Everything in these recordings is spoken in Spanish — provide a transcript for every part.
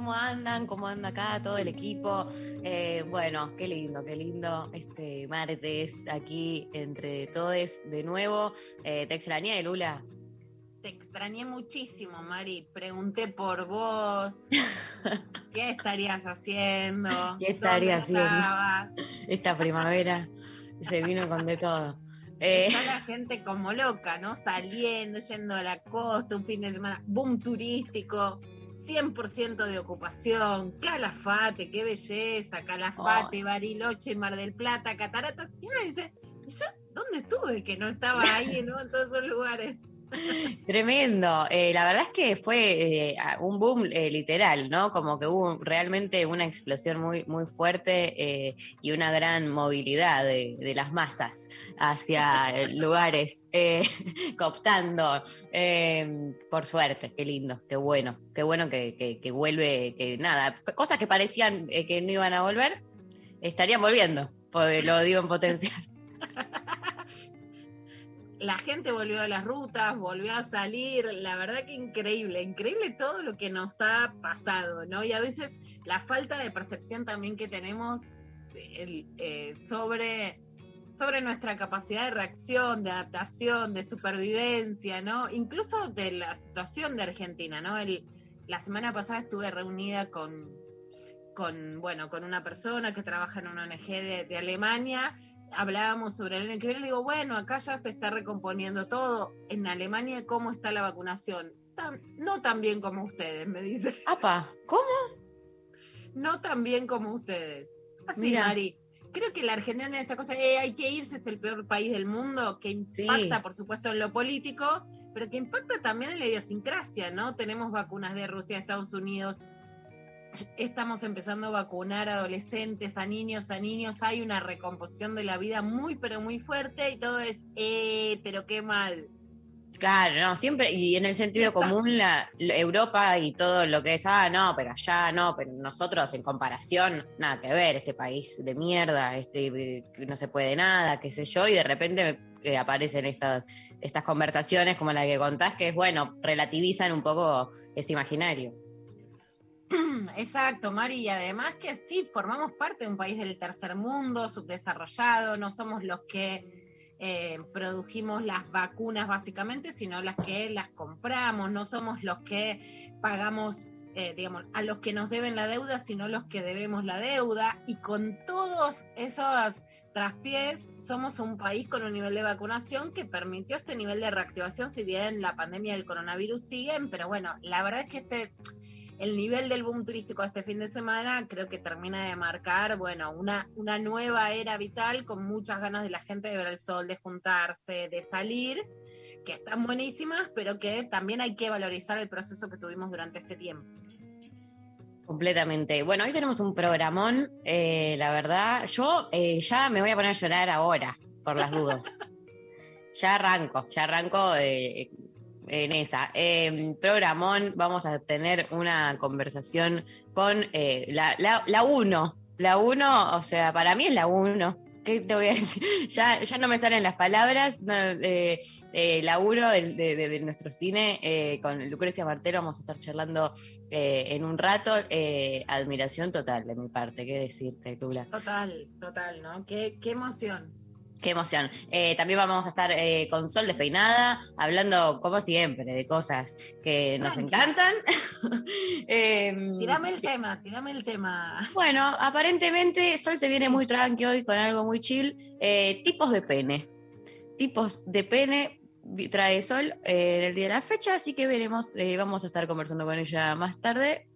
¿Cómo andan? ¿Cómo anda acá todo el equipo? Eh, bueno, qué lindo, qué lindo este martes aquí entre todos de nuevo. Eh, ¿Te extrañé, Lula? Te extrañé muchísimo, Mari. Pregunté por vos. ¿Qué estarías haciendo? ¿Qué estaría ¿Dónde haciendo? estabas? Esta primavera se vino con de todo. Eh, Está la gente como loca, ¿no? Saliendo, yendo a la costa, un fin de semana, boom turístico, 100% de ocupación, Calafate, qué belleza, Calafate, Bariloche, Mar del Plata, Cataratas. Y uno dice, ¿y yo dónde estuve que no estaba ahí, ¿no? En todos esos lugares. Tremendo. Eh, la verdad es que fue eh, un boom eh, literal, ¿no? Como que hubo realmente una explosión muy, muy fuerte y una gran movilidad de, las masas hacia lugares, cooptando. Eh, por suerte, qué lindo, qué bueno, qué bueno que, que- vuelve, que nada, cosas que parecían que no iban a volver, estarían volviendo, lo digo en potencial. La gente volvió a las rutas, volvió a salir, la verdad que increíble, increíble todo lo que nos ha pasado, ¿no? Y a veces la falta de percepción también que tenemos eh, sobre, sobre nuestra capacidad de reacción, de adaptación, de supervivencia, ¿no? Incluso de la situación de Argentina, ¿no? La semana pasada estuve reunida con, con, bueno, con una persona que trabaja en una ONG de, de Alemania hablábamos sobre el año que viene, digo, bueno, acá ya se está recomponiendo todo. En Alemania, ¿cómo está la vacunación? Tan- no tan bien como ustedes, me dice. ¡Apa! ¿Cómo? No tan bien como ustedes. Así, Mira. Mari. Creo que la Argentina tiene esta cosa, eh, hay que irse, es el peor país del mundo, que impacta, Sí. por supuesto, en lo político, pero que impacta también en la idiosincrasia, ¿no? Tenemos vacunas de Rusia, Estados Unidos, estamos empezando a vacunar a adolescentes, a niños, a niños, hay una recomposición de la vida muy, pero muy fuerte y todo es, eh, pero qué mal. Claro, no, siempre, y en el sentido común, la, Europa y todo lo que es, ah, no, pero allá no, pero nosotros en comparación, nada que ver, este país de mierda, este, no se puede nada, qué sé yo, y de repente eh, aparecen estas, estas conversaciones como la que contás, que es, bueno, relativizan un poco ese imaginario. Exacto, Mari, y además que sí, formamos parte de un país del tercer mundo, subdesarrollado, no somos los que eh, produjimos las vacunas básicamente, sino las que las compramos, no somos los que pagamos, eh, digamos, a los que nos deben la deuda, sino los que debemos la deuda, y con todos esos traspiés, somos un país con un nivel de vacunación que permitió este nivel de reactivación, si bien la pandemia del coronavirus siguen, pero bueno, la verdad es que este el nivel del boom turístico este fin de semana creo que termina de marcar, bueno, una, una nueva era vital con muchas ganas de la gente de ver el sol, de juntarse, de salir, que están buenísimas, pero que también hay que valorizar el proceso que tuvimos durante este tiempo. Completamente. Bueno, hoy tenemos un programón, eh, la verdad, yo eh, ya me voy a poner a llorar ahora, por las dudas. ya arranco, ya arranco eh, en esa. Eh, programón, vamos a tener una conversación con eh, la, la, la uno. La uno, o sea, para mí es la uno. ¿Qué te voy a decir? Ya, ya no me salen las palabras. no, eh, eh, la uno de, de- nuestro cine eh, con Lucrecia Martero. Vamos a estar charlando eh, en un rato. Eh, admiración total de mi parte. ¿Qué decirte, Lula? Total, total, ¿no? Qué, qué emoción. Qué emoción. Eh, también vamos a estar eh, con Sol despeinada, hablando como siempre de cosas que nos encantan. Em, Tirame el tema, tirame el tema. Bueno, aparentemente Sol se viene muy tranqui hoy con algo muy chill. Eh, tipos de pene. Tipos de pene trae Sol eh, en el día de la fecha, así que veremos. eh, vamos a estar conversando con ella más tarde.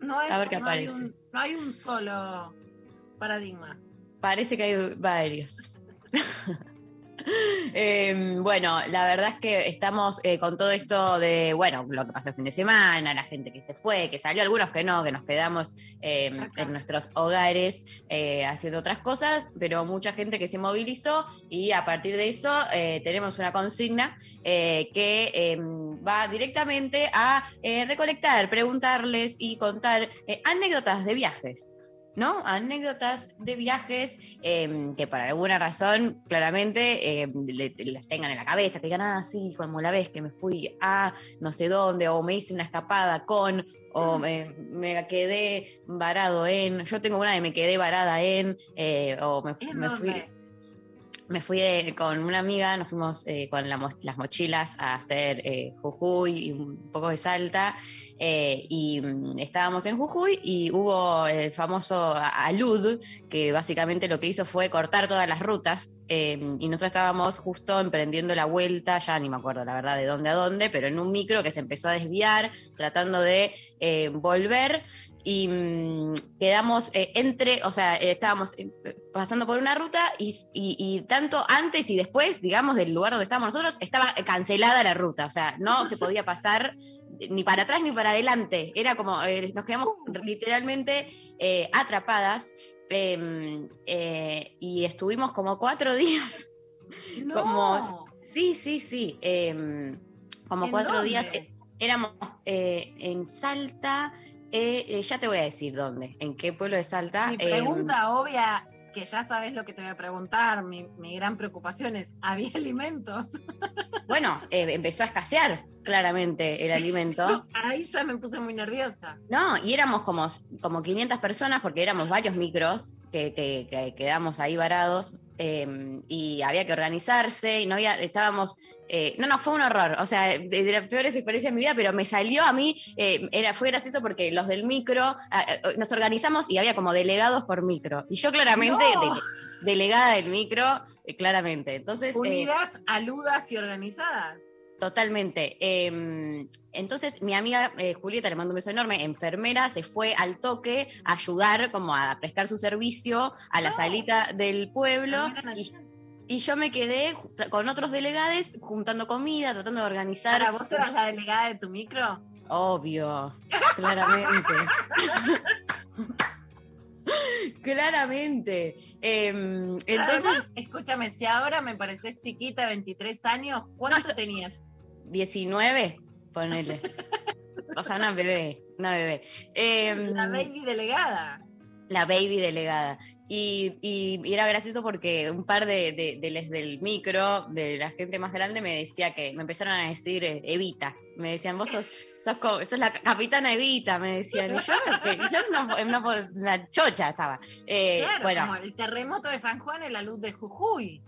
No, A ver qué no hay aparece. un, no hay un solo paradigma. Parece que hay varios. Eh, bueno, la verdad es que estamos eh, con todo esto de, bueno, lo que pasó el fin de semana, la gente que se fue, que salió, algunos que no, que nos quedamos eh, Acá. en nuestros hogares eh, haciendo otras cosas, pero mucha gente que se movilizó y a partir de eso eh, tenemos una consigna que eh, va directamente a recolectar, preguntarles y contar anécdotas de viajes. ¿No? Anécdotas de viajes eh, que por alguna razón claramente eh, le- le- las tengan en la cabeza, que digan, ah, sí, como la vez que me fui a no sé dónde, o me hice una escapada con, o me, me quedé varado en, yo tengo una de me quedé varada en, eh, o me, ¿En me fui, me fui de- con una amiga, nos fuimos eh, con la las mochilas a hacer eh, Jujuy y un poco de Salta. Eh, y mm, estábamos en Jujuy y hubo el famoso alud, que básicamente lo que hizo fue cortar todas las rutas. eh, y nosotros estábamos justo emprendiendo la vuelta, ya ni me acuerdo la verdad de dónde a dónde, pero en un micro que se empezó a desviar, tratando de eh, volver y mm, quedamos eh, entre, o sea, estábamos pasando por una ruta y- y tanto antes y después, digamos, del lugar donde estábamos nosotros, estaba cancelada la ruta, o sea, no se podía pasar ni para atrás ni para adelante, era como, eh, nos quedamos literalmente eh, atrapadas eh, eh, y estuvimos como cuatro días, No. como- sí, sí, sí, eh, como ¿En cuatro dónde? días, éramos en Salta, ya te voy a decir dónde, en qué pueblo de Salta. Mi eh, pregunta obvia, que ya sabes lo que te voy a preguntar, mi, mi gran preocupación es, ¿había alimentos? Bueno, eh, empezó a escasear claramente el alimento. Ahí ya me puse muy nerviosa. No, y éramos como, como 500 personas porque éramos varios micros que, que- que quedamos ahí varados eh, y había que organizarse y no había, estábamos, eh, no, no, fue un horror, o sea, de, de las peores experiencias de mi vida, pero me salió a mí, eh, era, fue gracioso porque los del micro, ah, eh, nos organizamos y había como delegados por micro y yo claramente, No. delegada del micro, eh, claramente, entonces... Unidas, aludas y organizadas. Totalmente. Eh, entonces, mi amiga eh, Julieta, le mando un beso enorme, enfermera, se fue al toque a ayudar, como a prestar su servicio a la No. salita del pueblo. Ah, Y, yo me quedé con otros delegados juntando comida, tratando de organizar. Ahora, ¿vos eras la delegada de tu micro? Obvio, claramente. claramente. Eh, entonces, Además, escúchame, si ahora me pareces chiquita, 23 años, ¿cuánto esto- tenías? 19, ponele. O sea, una bebé, una bebé. Eh, La baby delegada. la baby delegada. Y, y- y era gracioso porque un par de, de, de les del micro, de la gente más grande, me decía que me empezaron a decir eh, Evita. Me decían, vos sos, sos, co- sos la capitana Evita, me decían. Y yo, yo no, no la chocha estaba. Eh, claro, bueno, como el terremoto de San Juan en la luz de Jujuy.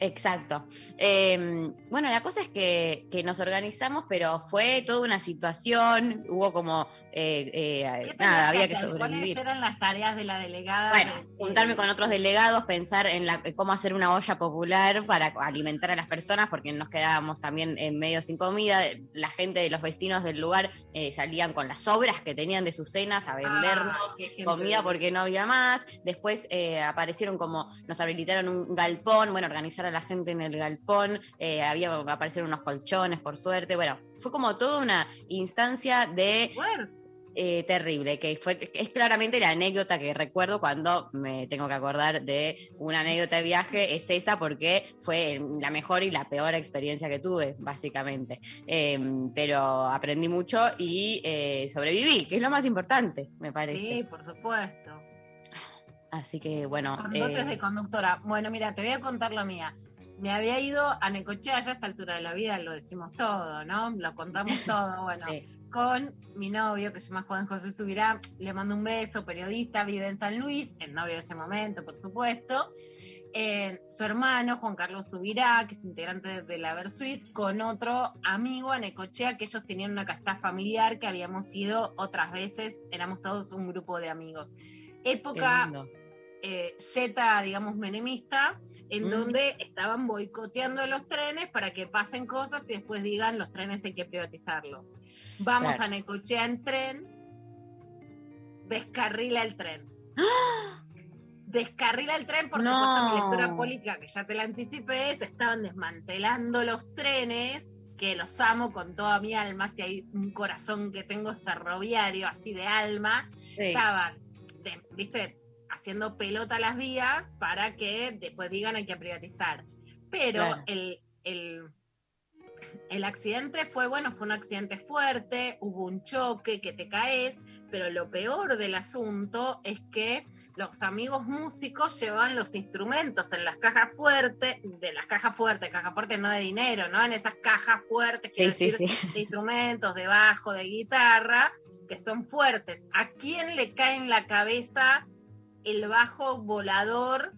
Exacto. Eh, bueno, la cosa es que, que nos organizamos, pero fue toda una situación, hubo como, eh, eh, ¿Qué tenías nada, había que sobrevivir. ¿Cuáles eran las tareas de la delegada? Bueno, de- juntarme con otros delegados, pensar en la, cómo hacer una olla popular para alimentar a las personas, porque nos quedábamos también en medio sin comida. La gente de los vecinos del lugar eh, salían con las sobras que tenían de sus cenas a vendernos Ah, comida porque no había más. Después eh, aparecieron como, nos habilitaron un galpón, bueno, organizar a la gente en el galpón, eh, había, aparecieron unos colchones, por suerte. Bueno, fue como toda una instancia de Fuerte. Eh, terrible, que fue, es claramente la anécdota que recuerdo cuando me tengo que acordar de una anécdota de viaje, es esa porque fue la mejor y la peor experiencia que tuve, básicamente. Eh, pero aprendí mucho y eh, sobreviví, que es lo más importante, me parece. Sí, por supuesto. Así que bueno. Con dotes eh, de conductora. Bueno, mira, te voy a contar la mía. Me había ido a Necochea, ya a esta altura de la vida lo decimos todo, ¿no? Lo contamos todo. Bueno, Sí. Con mi novio, que se llama Juan José Subirá, le mando un beso, periodista, vive en San Luis, el novio de ese momento, por supuesto. eh, su hermano, Juan Carlos Subirá, que es integrante de la Versuit, con otro amigo a Necochea, que ellos tenían una casta familiar que habíamos ido otras veces, éramos todos un grupo de amigos. Época eh, yeta, digamos, menemista, en Mm. donde estaban boicoteando los trenes para que pasen cosas y después digan los trenes hay que privatizarlos. Vamos Claro. a Necochea en tren, descarrila el tren. Descarrila el tren, por No. supuesto, mi lectura política, que ya te la anticipé, se estaban desmantelando los trenes, que los amo con toda mi alma, si hay un corazón que tengo ferroviario, así de alma, Sí. estaban, de- viste, haciendo pelota las vías para que después digan hay que privatizar. Pero Claro. el, el, el accidente fue, bueno, fue un accidente fuerte, hubo un choque, que te caes, pero lo peor del asunto es que los amigos músicos llevaban los instrumentos en las cajas fuertes, de las cajas fuertes, cajas fuertes no de dinero, ¿no? En esas cajas fuertes, quiero sí, decir, sí. de instrumentos, de bajo, de guitarra, que son fuertes. ¿A quién le cae en la cabeza el bajo volador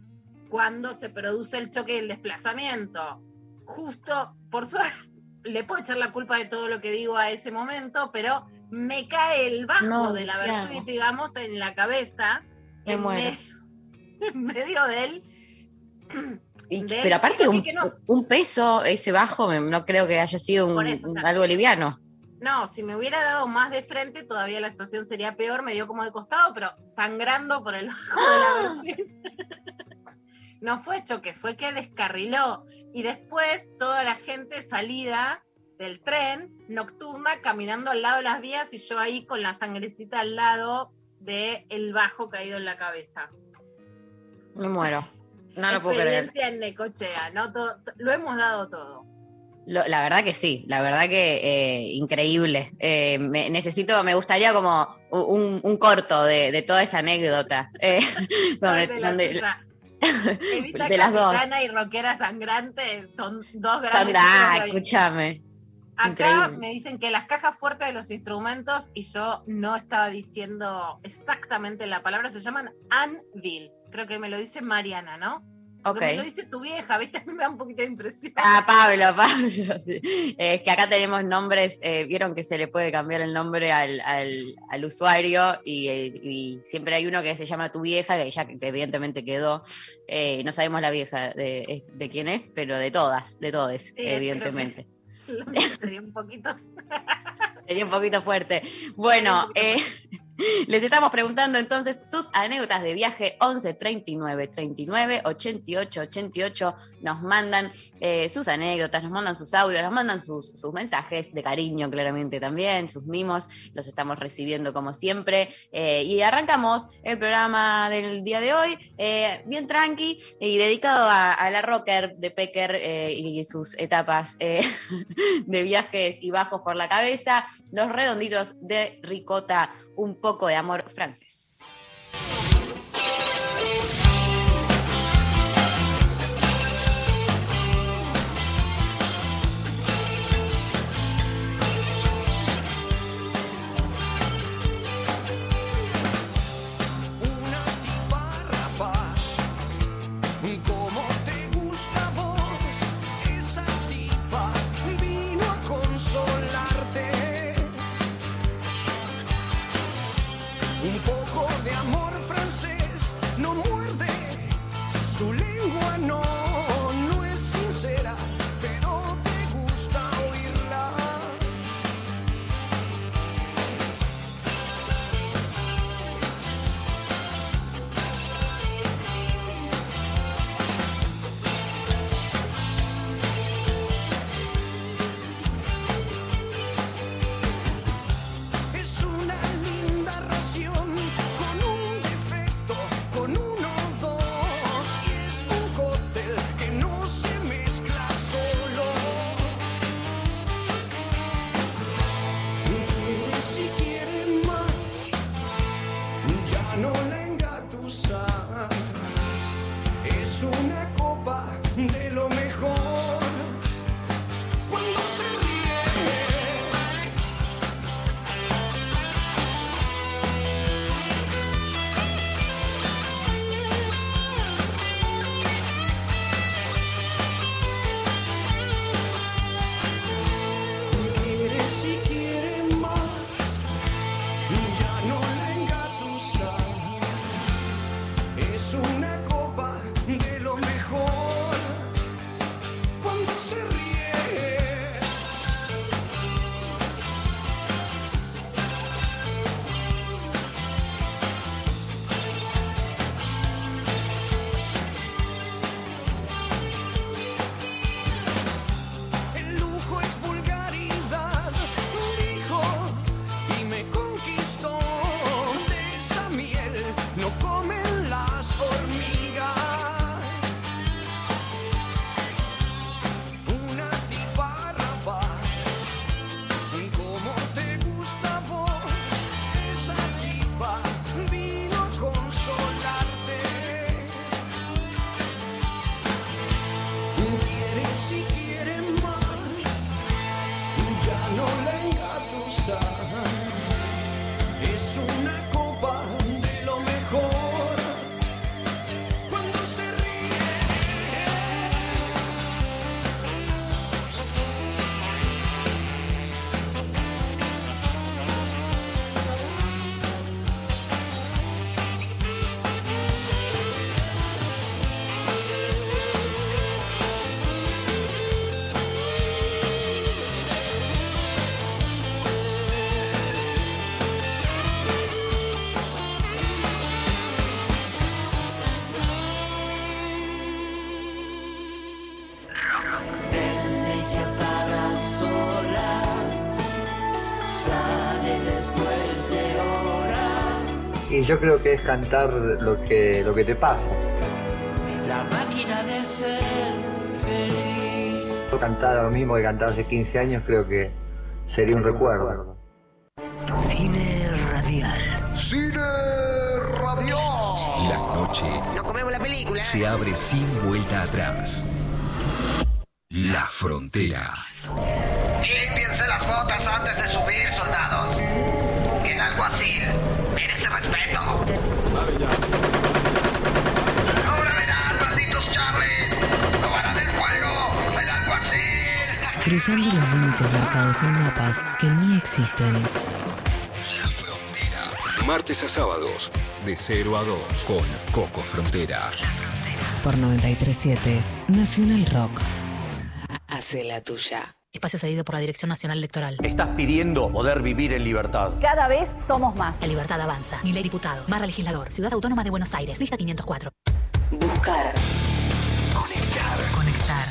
cuando se produce el choque y el desplazamiento? Justo, por suerte, le puedo echar la culpa de todo lo que digo a ese momento, pero me cae el bajo No, de la. Versuit, digamos, en la cabeza, Me en, me- en medio del... Y- de- pero aparte, un, que no. un peso, ese bajo, no creo que haya sido un- Por eso, o sea, algo liviano. No, si me hubiera dado más de frente, todavía la situación sería peor. Me dio como de costado, pero sangrando por el ojo de la Versuit. No fue choque, fue que descarriló. Y después toda la gente salida del tren nocturna caminando al lado de las vías y yo ahí con la sangrecita al lado del el bajo caído en la cabeza. Me muero. No lo puedo creer. Experiencia en Necochea, ¿no? Todo- to- lo hemos dado todo. Lo- la verdad que sí, la verdad que eh, increíble. Eh, me, necesito, me gustaría como un, un corto de, de toda esa anécdota. eh, donde- de la donde- de las dos. Y Rockera Sangrante son dos grandes de- escúchame. Acá increíble. me dicen que las cajas fuertes de los instrumentos, y yo no estaba diciendo exactamente la palabra, se llaman anvil. Creo que me lo dice Mariana, ¿no? Porque me lo dice tu vieja, ¿viste? A mí me da un poquito de impresión. Ah, Pablo, Pablo. sí. Eh, Es que acá tenemos nombres, eh, vieron que se le puede cambiar el nombre al, al- al usuario y, eh, y siempre hay uno que se llama tu vieja, que ya que evidentemente quedó. Eh, no sabemos la vieja de, de quién es, pero de todas, de todes, que- evidentemente. Sería un poquito. Sería un poquito fuerte. Bueno, eh, les estamos preguntando entonces sus anécdotas de viaje 11 39 39 88 88. Nos mandan eh, sus anécdotas, nos mandan sus audios, nos mandan sus, mensajes de cariño, claramente también, sus mimos. Los estamos recibiendo como siempre. Eh, y arrancamos el programa del día de hoy, eh, bien tranqui y dedicado a, la rocker de Pecker y sus etapas de viajes y bajos por la cabeza, los redonditos de ricota, un poco de amor francés. Y yo creo que es cantar lo que, lo que te pasa. La máquina de ser feliz. Cantar lo mismo que cantaba hace 15 años creo que sería un recuerdo. Cine radial. Cine radial. La noche No comemos la película. se abre sin vuelta atrás. Límites marcados en mapas que ni existen. La frontera. Martes a sábados, de 0 a 2, con Coco Frontera. Por 937 Nacional Rock. Hace la tuya. Espacio cedido por la Dirección Nacional Electoral. Estás pidiendo poder vivir en libertad. Cada vez somos más. La libertad avanza. Ni ley diputado. Barra legislador. Ciudad Autónoma de Buenos Aires. Lista 504. Buscar. Conectar. Conectar.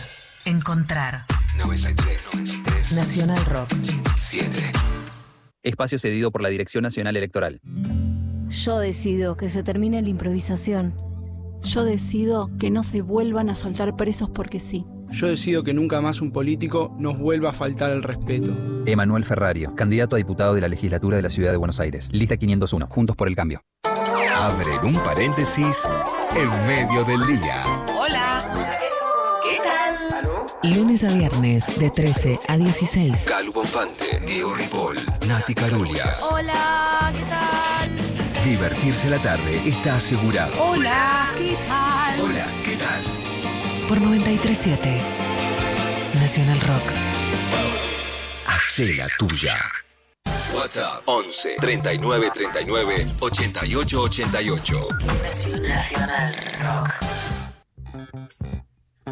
Encontrar. 93. Nacional Rock. 7. Espacio cedido por la Dirección Nacional Electoral. Yo decido que se termine la improvisación. Yo decido que no se vuelvan a soltar presos porque sí. Yo decido que nunca más un político nos vuelva a faltar el respeto. Emanuel Ferrario, candidato a diputado de la legislatura de la Ciudad de Buenos Aires. Lista 501. Juntos por el cambio. Abren un paréntesis en medio del día. Lunes a viernes de 13 a 16. Calu Bonfante, Diego Ripoll, Nati Carulias. Hola, ¿qué tal? Divertirse la tarde está asegurado. Hola, ¿qué tal? Hola, ¿qué tal? Por 937 Nacional Rock. Hacé la tuya. WhatsApp 11 39 39 88 88. Nacional Rock.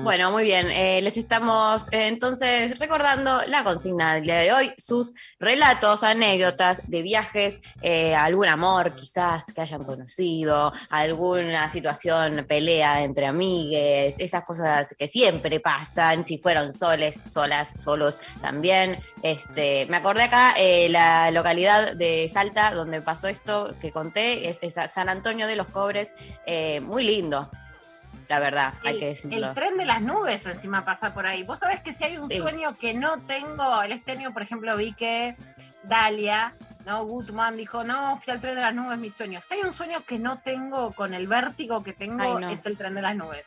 Bueno, muy bien. Eh, les estamos eh, entonces recordando la consigna del día de hoy, sus relatos, anécdotas de viajes, eh, algún amor quizás que hayan conocido, alguna situación, pelea entre amigues, esas cosas que siempre pasan, si fueron soles, solas, solos también. Este, me acordé acá, eh, la localidad de Salta donde pasó esto que conté, es, es San Antonio de los Cobres, eh, muy lindo. La verdad, hay que El, decirlo. el tren de las nubes encima pasa por ahí. Vos sabés que si hay un Sí. sueño que no tengo, el este año, por ejemplo, vi que Dalia, ¿no? Gutman dijo, no, fui al tren de las nubes, mi sueño. Si hay un sueño que no tengo con el vértigo que tengo, Ay, no. es el tren de las nubes.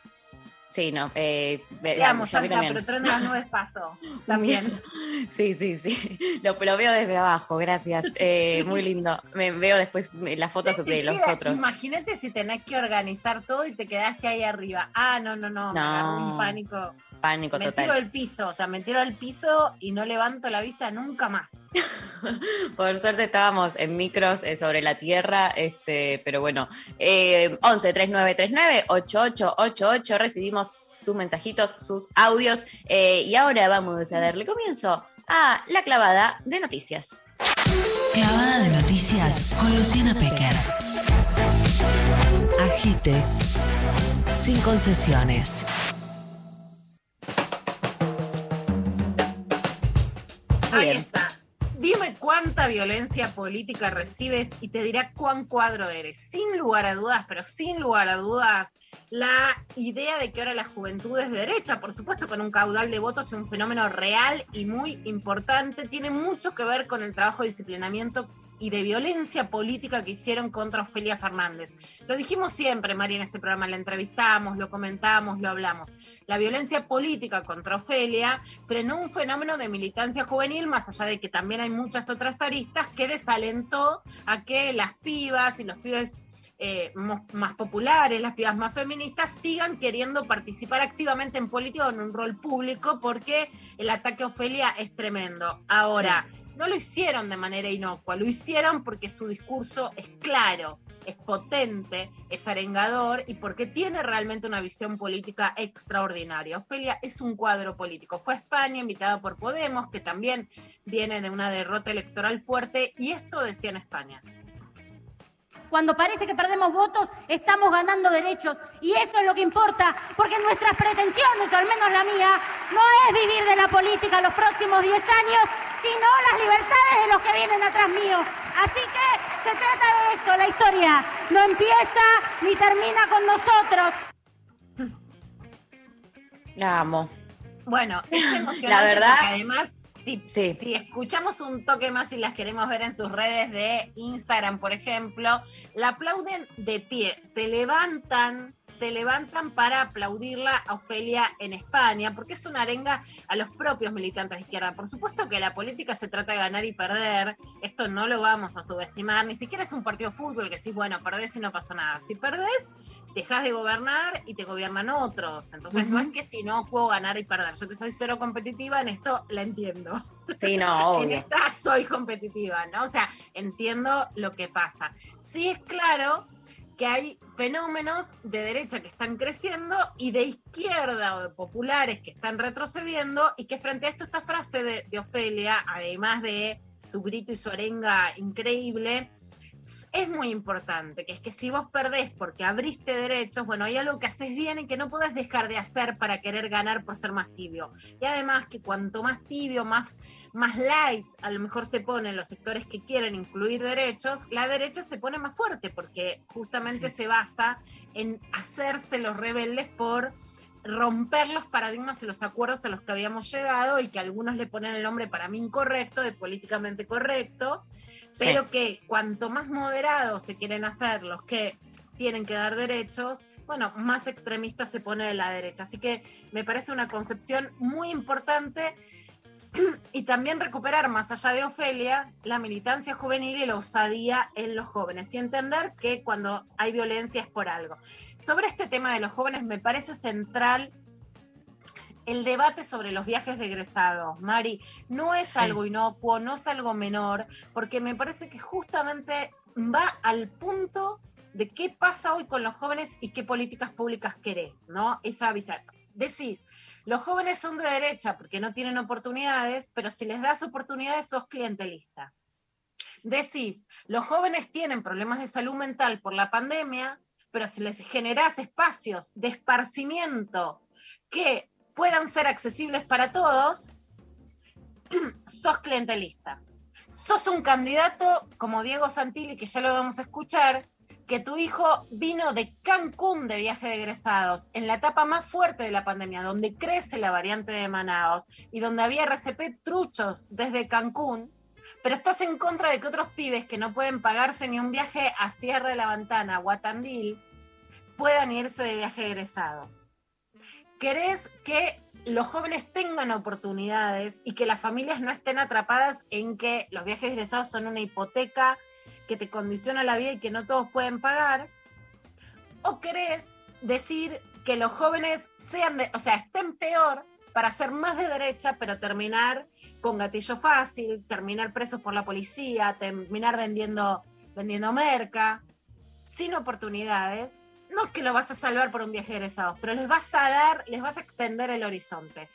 Sí, no. Eh, ve- Te amo, yo a mí Salta, también. pero el tren de las nubes pasó también. Sí, sí, sí. Lo, lo veo desde abajo, gracias. Eh, muy lindo. Me veo después eh, las fotos de los otros. Imagínate si tenés que organizar todo y te quedaste ahí arriba. Ah, no, no, no, me No. un pánico. Pánico me total. tiro al piso, o sea, me tiro al piso y no levanto la vista nunca más. Por suerte estábamos en micros eh, sobre la tierra, este, pero bueno, eh, 11 3939 8888 recibimos sus mensajitos, sus audios eh, y ahora vamos a darle comienzo a la clavada de noticias. Clavada de noticias con Luciana Pecker. Agite sin concesiones. Ahí Bien. está. Dime cuánta violencia política recibes y te dirá cuán cuadro eres. Sin lugar a dudas, pero sin lugar a dudas, la idea de que ahora la juventud es de derecha, por supuesto, con un caudal de votos y un fenómeno real y muy importante, tiene mucho que ver con el trabajo de disciplinamiento y de violencia política que hicieron contra Ofelia Fernández. Lo dijimos siempre, María, en este programa, la entrevistamos, lo comentamos, lo hablamos. La violencia política contra Ofelia frenó un fenómeno de militancia juvenil, más allá de que también hay muchas otras aristas, que desalentó a que las pibas y los pibes eh, más populares, las pibas más feministas, sigan queriendo participar activamente en política o en un rol público, porque el ataque a Ofelia es tremendo. Ahora, no lo hicieron de manera inocua, lo hicieron porque su discurso es claro, es potente, es arengador y porque tiene realmente una visión política extraordinaria. Ofelia es un cuadro político. Fue a España invitada por Podemos, que también viene de una derrota electoral fuerte, y esto decía en España. Cuando parece que perdemos votos, estamos ganando derechos. Y eso es lo que importa, porque nuestras pretensiones, o al menos la mía, no es vivir de la política los próximos 10 años, sino las libertades de los que vienen atrás mío. Así que se trata de eso, la historia no empieza ni termina con nosotros. La amo. Bueno, es emocionante La verdad- porque además, si, Sí. escuchamos un toque más y las queremos ver en sus redes de Instagram, por ejemplo, la aplauden de pie, se levantan, se levantan para aplaudirla a Ofelia en España, porque es una arenga a los propios militantes de izquierda. Por supuesto que la política se trata de ganar y perder, esto no lo vamos a subestimar, ni siquiera es un partido de fútbol que decís, bueno, perdés y no pasó nada. Si perdés, dejas de gobernar y te gobiernan otros. Entonces no es que si no puedo ganar y perder. Yo que soy cero competitiva, en esto la entiendo. Sí, no, En esta soy competitiva, ¿no? O sea, entiendo lo que pasa. Sí es claro que hay fenómenos de derecha que están creciendo y de izquierda o de populares que están retrocediendo y que frente a esto esta frase de, de Ofelia, además de su grito y su arenga increíble, es muy importante, que es que si vos perdés porque abriste derechos, bueno, hay algo que haces bien y que no podés dejar de hacer para querer ganar por ser más tibio. Y además que cuanto más tibio, más, más light, a lo mejor se ponen los sectores que quieren incluir derechos, la derecha se pone más fuerte porque justamente se basa en hacerse los rebeldes por romper los paradigmas y los acuerdos a los que habíamos llegado y que algunos le ponen el nombre para mí incorrecto, de políticamente correcto, Pero que cuanto más moderados se quieren hacer los que tienen que dar derechos, bueno, más extremistas se pone de la derecha. Así que me parece una concepción muy importante y también recuperar, más allá de Ofelia, la militancia juvenil y la osadía en los jóvenes y entender que cuando hay violencia es por algo. Sobre este tema de los jóvenes me parece central el debate sobre los viajes de egresados, Mari, no es Sí. algo inocuo, no es algo menor, porque me parece que justamente va al punto de qué pasa hoy con los jóvenes y qué políticas públicas querés, ¿no? Esa avisar. Decís, los jóvenes son de derecha porque no tienen oportunidades, pero si les das oportunidades sos clientelista. Decís, los jóvenes tienen problemas de salud mental por la pandemia, pero si les generás espacios de esparcimiento que puedan ser accesibles para todos, sos clientelista. Sos un candidato como Diego Santilli, que ya lo vamos a escuchar, que tu hijo vino de Cancún de viaje de egresados, en la etapa más fuerte de la pandemia, donde crece la variante de Manaos y donde había RCP truchos desde Cancún, pero estás en contra de que otros pibes que no pueden pagarse ni un viaje a Sierra de la Ventana o a puedan irse de viaje de egresados. ¿Querés que los jóvenes tengan oportunidades y que las familias no estén atrapadas en que los viajes egresados son una hipoteca que te condiciona la vida y que no todos pueden pagar? ¿O querés decir que los jóvenes sean, de- o sea, estén peor para ser más de derecha, pero terminar con gatillo fácil, terminar presos por la policía, terminar vendiendo, vendiendo merca, sin oportunidades. No es que lo vas a salvar por un viaje de egresados, pero les vas a dar, les vas a extender el horizonte.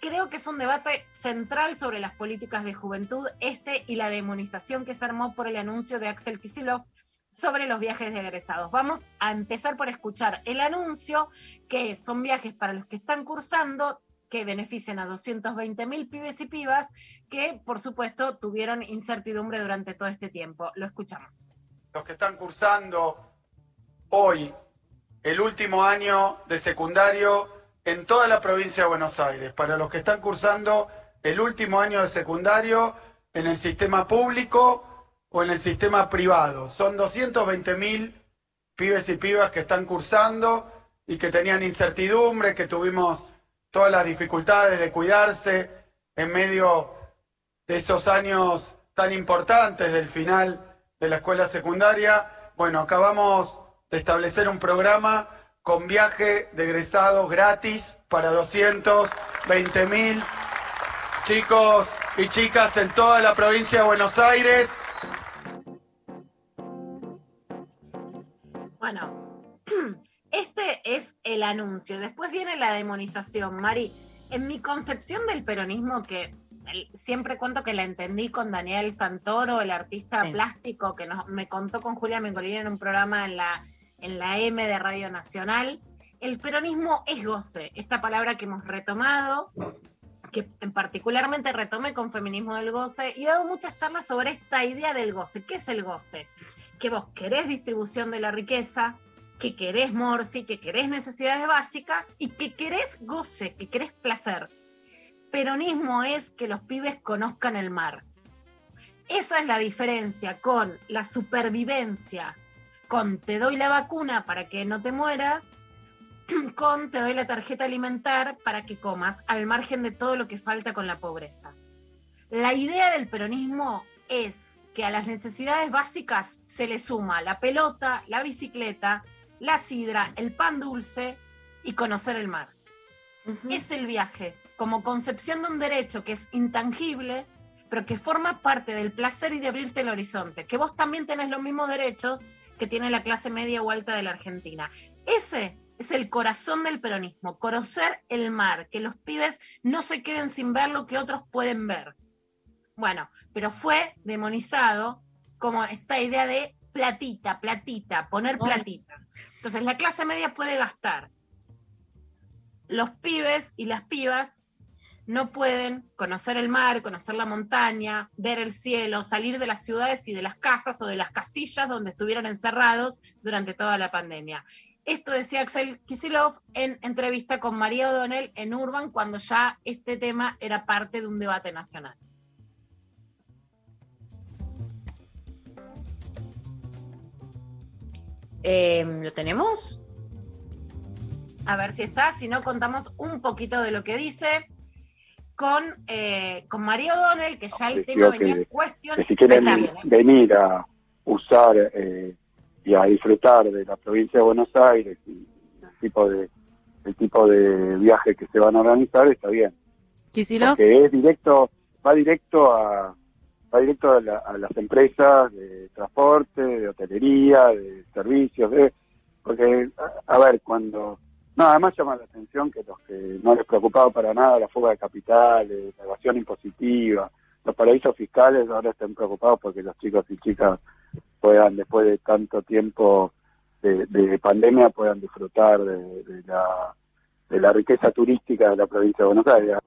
Creo que es un debate central sobre las políticas de juventud, este y la demonización que se armó por el anuncio de Axel Kisilov sobre los viajes de egresados. Vamos a empezar por escuchar el anuncio, que son viajes para los que están cursando, que benefician a 220 mil pibes y pibas, que por supuesto tuvieron incertidumbre durante todo este tiempo. Lo escuchamos. Los que están cursando hoy el último año de secundario en toda la provincia de Buenos Aires, para los que están cursando el último año de secundario en el sistema público o en el sistema privado. Son 220 mil pibes y pibas que están cursando y que tenían incertidumbre, que tuvimos todas las dificultades de cuidarse en medio de esos años tan importantes del final de la escuela secundaria. Bueno, acabamos de establecer un programa con viaje de egresados gratis para 220 mil chicos y chicas en toda la provincia de Buenos Aires. Bueno, este es el anuncio. Después viene la demonización. Mari, en mi concepción del peronismo, que siempre cuento que la entendí con Daniel Santoro, el artista Sí. plástico que nos, me contó con Julia Mengolini en un programa en la, en la M de Radio Nacional. El peronismo es goce, esta palabra que hemos retomado, que en particularmente retomé con Feminismo del Goce, y he dado muchas charlas sobre esta idea del goce. ¿Qué es el goce? Que vos querés distribución de la riqueza, que querés morfi, que querés necesidades básicas y que querés goce, que querés placer. Peronismo es que los pibes conozcan el mar. Esa es la diferencia con la supervivencia, con te doy la vacuna para que no te mueras, con te doy la tarjeta alimentar para que comas, al margen de todo lo que falta con la pobreza. La idea del peronismo es que a las necesidades básicas se le suma la pelota, la bicicleta, la sidra, el pan dulce y conocer el mar. Es el viaje, como concepción de un derecho que es intangible, pero que forma parte del placer y de abrirte el horizonte, que vos también tenés los mismos derechos que tiene la clase media o alta de la Argentina. Ese es el corazón del peronismo, conocer el mar, que los pibes no se queden sin ver lo que otros pueden ver. Bueno, pero fue demonizado como esta idea de platita, platita, poner platita. Entonces la clase media puede gastar. Los pibes y las pibas no pueden conocer el mar, conocer la montaña, ver el cielo, salir de las ciudades y de las casas o de las casillas donde estuvieron encerrados durante toda la pandemia. Esto decía Axel Kisilov en entrevista con María O'Donnell en Urban cuando ya este tema era parte de un debate nacional. Eh, ¿Lo tenemos? A ver si está, si no contamos un poquito de lo que dice con, eh, con María O'Donnell, que ya el tema venía en que, cuestión. que si quieren Está bien, ¿eh? venir a usar eh, y a disfrutar de la provincia de Buenos Aires y el tipo de el tipo de viaje que se van a organizar está bien porque es directo va directo a va directo a, la- a las empresas de transporte de hotelería de servicios de porque a, a ver cuando no además llama la atención que los que no les preocupaba para nada la fuga de capitales la evasión impositiva los paraísos fiscales ahora están preocupados porque los chicos y chicas puedan después de tanto tiempo de, de pandemia puedan disfrutar de, de la de la riqueza turística de la provincia de Buenos Aires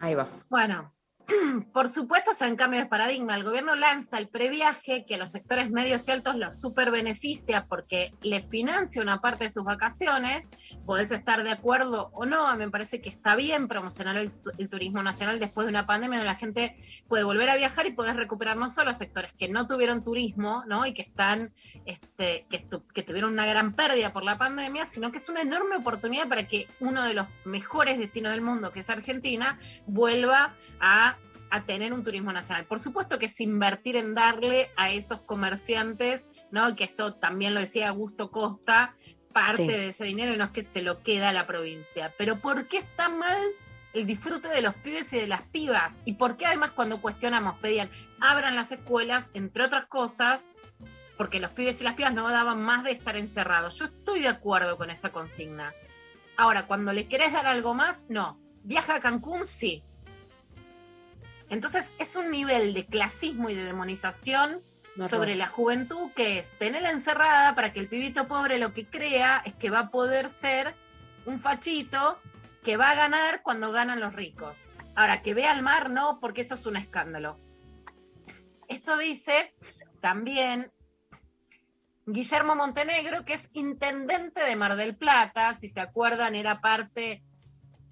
Ahí va. Bueno, por supuesto es un cambio de paradigma. El gobierno lanza el previaje que a los sectores medios y altos los super beneficia porque le financia una parte de sus vacaciones. Podés estar de acuerdo o no. Me parece que está bien promocionar el, tu- el turismo nacional después de una pandemia donde la gente puede volver a viajar y podés recuperar no solo sectores que no tuvieron turismo, ¿no? Y que están, este, que tuvieron una gran pérdida por la pandemia, sino que es una enorme oportunidad para que uno de los mejores destinos del mundo, que es Argentina, vuelva a, a tener un turismo nacional. Por supuesto que es invertir en darle a esos comerciantes, ¿no? Que esto también lo decía Augusto Costa, parte Sí. de ese dinero y no es que se lo queda a la provincia. Pero ¿por qué está mal el disfrute de los pibes y de las pibas? ¿Y por qué además cuando cuestionamos pedían abran las escuelas, entre otras cosas, porque los pibes y las pibas no daban más de estar encerrados? Yo estoy de acuerdo con esa consigna. Ahora, cuando le querés dar algo más, no. Viaja a Cancún, sí. Entonces es un nivel de clasismo y de demonización No, sobre no. la juventud que es tenerla encerrada para que el pibito pobre lo que crea es que va a poder ser un fachito que va a ganar cuando ganan los ricos. Ahora, que vea el mar, no, porque eso es un escándalo. Esto dice también Guillermo Montenegro, que es intendente de Mar del Plata, si se acuerdan, era parte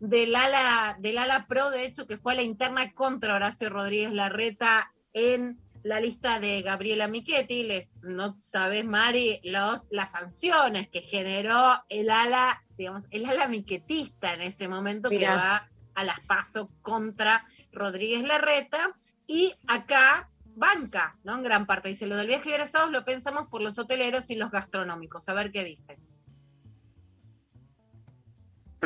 del ala, del ala pro, de hecho, que fue a la interna contra Horacio Rodríguez Larreta en la lista de Gabriela Michetti. Les, no sabes, Mari, los, las sanciones que generó el ala, digamos, el ala miquetista en ese momento Mirá. que va a las pasos contra Rodríguez Larreta. Y acá banca, ¿no? En gran parte. Dice, lo del viaje de egresados lo pensamos por los hoteleros y los gastronómicos. A ver qué dice.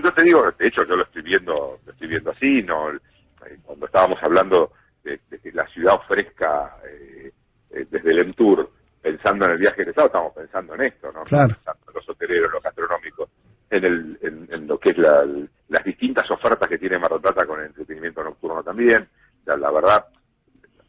Yo te digo, de hecho yo lo estoy viendo, lo estoy viendo así, no, eh, cuando estábamos hablando de, de que la ciudad ofrezca eh, eh, desde el Entour, pensando en el viaje egresado, estamos pensando en esto, ¿no? Claro. Pensando en los hoteleros, los gastronómicos, en, el, en, en lo que es la- las distintas ofertas que tiene Mar Plata con el entretenimiento nocturno también. La, la verdad,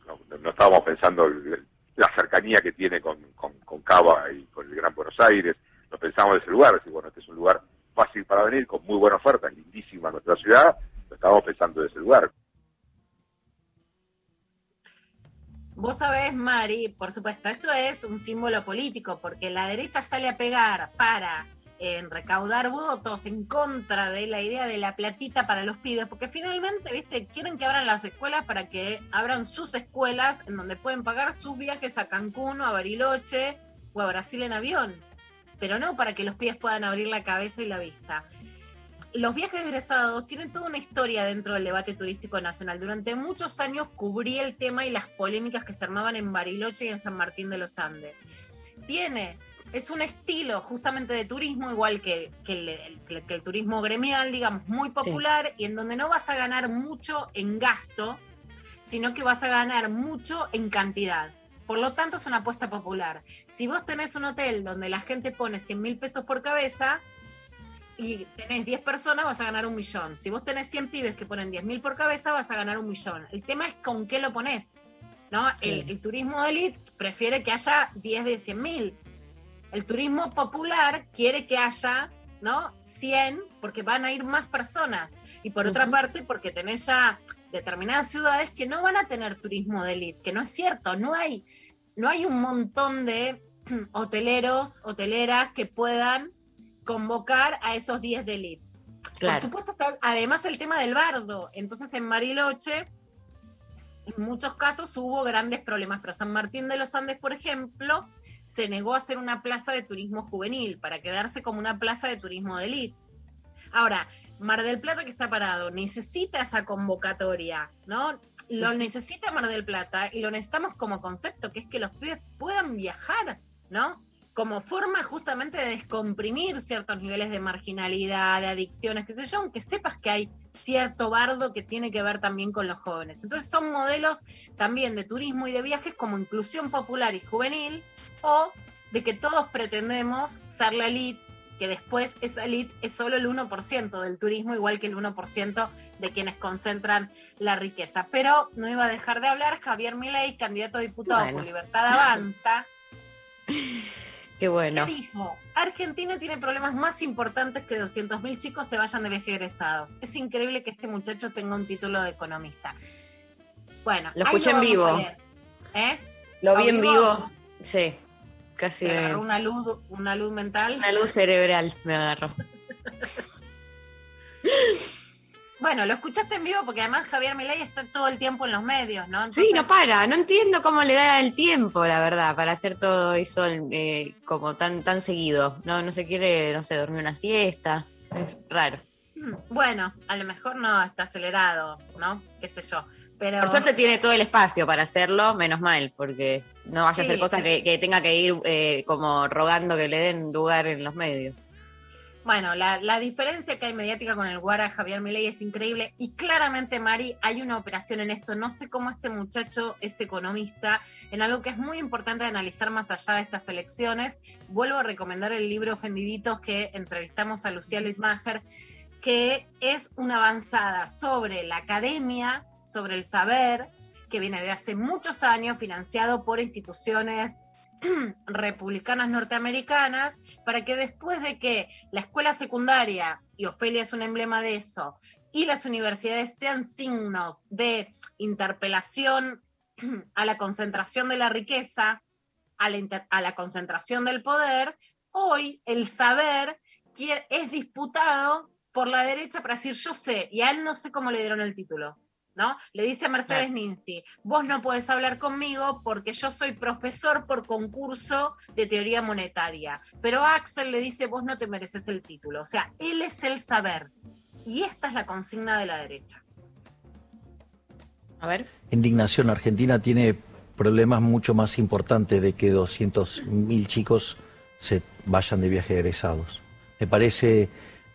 no, no estábamos pensando el- la cercanía que tiene con, con, con Cava y con el Gran Buenos Aires, no pensamos en ese lugar, decir, bueno, este es un lugar fácil para venir, con muy buena oferta, lindísima nuestra ciudad, lo estábamos pensando en ese lugar. Vos sabés, Mari, por supuesto, esto es un símbolo político, porque la derecha sale a pegar para eh, recaudar votos en contra de la idea de la platita para los pibes, porque finalmente, viste, quieren que abran las escuelas para que abran sus escuelas en donde pueden pagar sus viajes a Cancún o a Bariloche o a Brasil en avión, pero no para que los pibes puedan abrir la cabeza y la vista los viajes egresados tienen toda una historia dentro del debate turístico nacional. Durante muchos años cubrí el tema y las polémicas que se armaban en Bariloche y en San Martín de los Andes. Tiene, es un estilo justamente de turismo, igual que, que el, que- que el turismo gremial, digamos, muy popular, y en donde no vas a ganar mucho en gasto, sino que vas a ganar mucho en cantidad. Por lo tanto, es una apuesta popular. Si vos tenés un hotel donde la gente pone 100 mil pesos por cabeza, y tenés 10 personas, vas a ganar un millón. Si vos tenés 100 pibes que ponen 10 mil por cabeza, vas a ganar un millón. El tema es con qué lo pones. ¿no? El, el turismo de elite prefiere que haya 10 de 100 mil. El turismo popular quiere que haya ¿no? 100 porque van a ir más personas. Y por otra parte, porque tenés ya determinadas ciudades que no van a tener turismo de elite, que no es cierto, no hay, no hay un montón de hoteleros, hoteleras que puedan convocar a esos 10 de elite. Claro. Por supuesto está además el tema del bardo. Entonces en Bariloche, en muchos casos hubo grandes problemas, pero San Martín de los Andes, por ejemplo, se negó a hacer una plaza de turismo juvenil para quedarse como una plaza de turismo de elite. Ahora, Mar del Plata que está parado necesita esa convocatoria, ¿no? Lo necesita Mar del Plata y lo necesitamos como concepto, que es que los pibes puedan viajar, ¿no? Como forma justamente de descomprimir ciertos niveles de marginalidad, de adicciones, qué sé yo, aunque sepas que hay cierto bardo que tiene que ver también con los jóvenes. Entonces son modelos también de turismo y de viajes como inclusión popular y juvenil, o de que todos pretendemos ser la elite que después esa elite es solo el 1% del turismo, igual que el 1% de quienes concentran la riqueza. Pero no iba a dejar de hablar Javier Milei, candidato a diputado Bueno. por Libertad Avanza, Qué bueno. que dijo, Argentina tiene problemas más importantes que 200.000 chicos se vayan de viaje egresados. Es increíble que este muchacho tenga un título de economista. Bueno, Lo escuché en vivo. ¿Eh? Lo ¿A vi en vivo? vivo. Sí. Casi. ¿Te me- agarró una luz, una luz mental? Una luz cerebral me agarró. Bueno, lo escuchaste en vivo porque además Javier Milei está todo el tiempo en los medios, ¿no? Sí, no para. No entiendo cómo le da el tiempo, la verdad, para hacer todo eso eh, como tan, tan seguido. No, no se quiere, no sé, dormir una siesta. Es raro. mm, Bueno, a lo mejor no está acelerado, ¿no? Qué sé yo. Pero Por suerte tiene todo el espacio para hacerlo, menos mal, porque no vaya a hacer cosas sí. que, que tenga que ir eh, como rogando que le den lugar en los medios. Bueno, la, la, diferencia que hay mediática con el Guara Javier Milei es increíble y claramente, Mari, hay una operación en esto. No sé cómo este muchacho es economista, en algo que es muy importante analizar más allá de estas elecciones. Vuelvo a recomendar el libro Ofendiditos que entrevistamos a Lucía Littmacher, que es una avanzada sobre la academia, sobre el saber, que viene de hace muchos años, financiado por instituciones republicanas norteamericanas para que después de que la escuela secundaria, y Ofelia es un emblema de eso, y las universidades sean signos de interpelación a la concentración de la riqueza, a la, a la concentración del poder, hoy el saber es disputado por la derecha para decir yo sé, y a él no sé cómo le dieron el título. ¿No? Le dice a Mercedes Ninzi, vos no podés hablar conmigo porque yo soy profesor por concurso de teoría monetaria. Pero Axel le dice, vos no te mereces el título. O sea, él es el saber. Y esta es la consigna de la derecha. A ver. Indignación Argentina tiene problemas mucho más importantes de que 200.000 chicos se vayan de viaje egresados. Me parece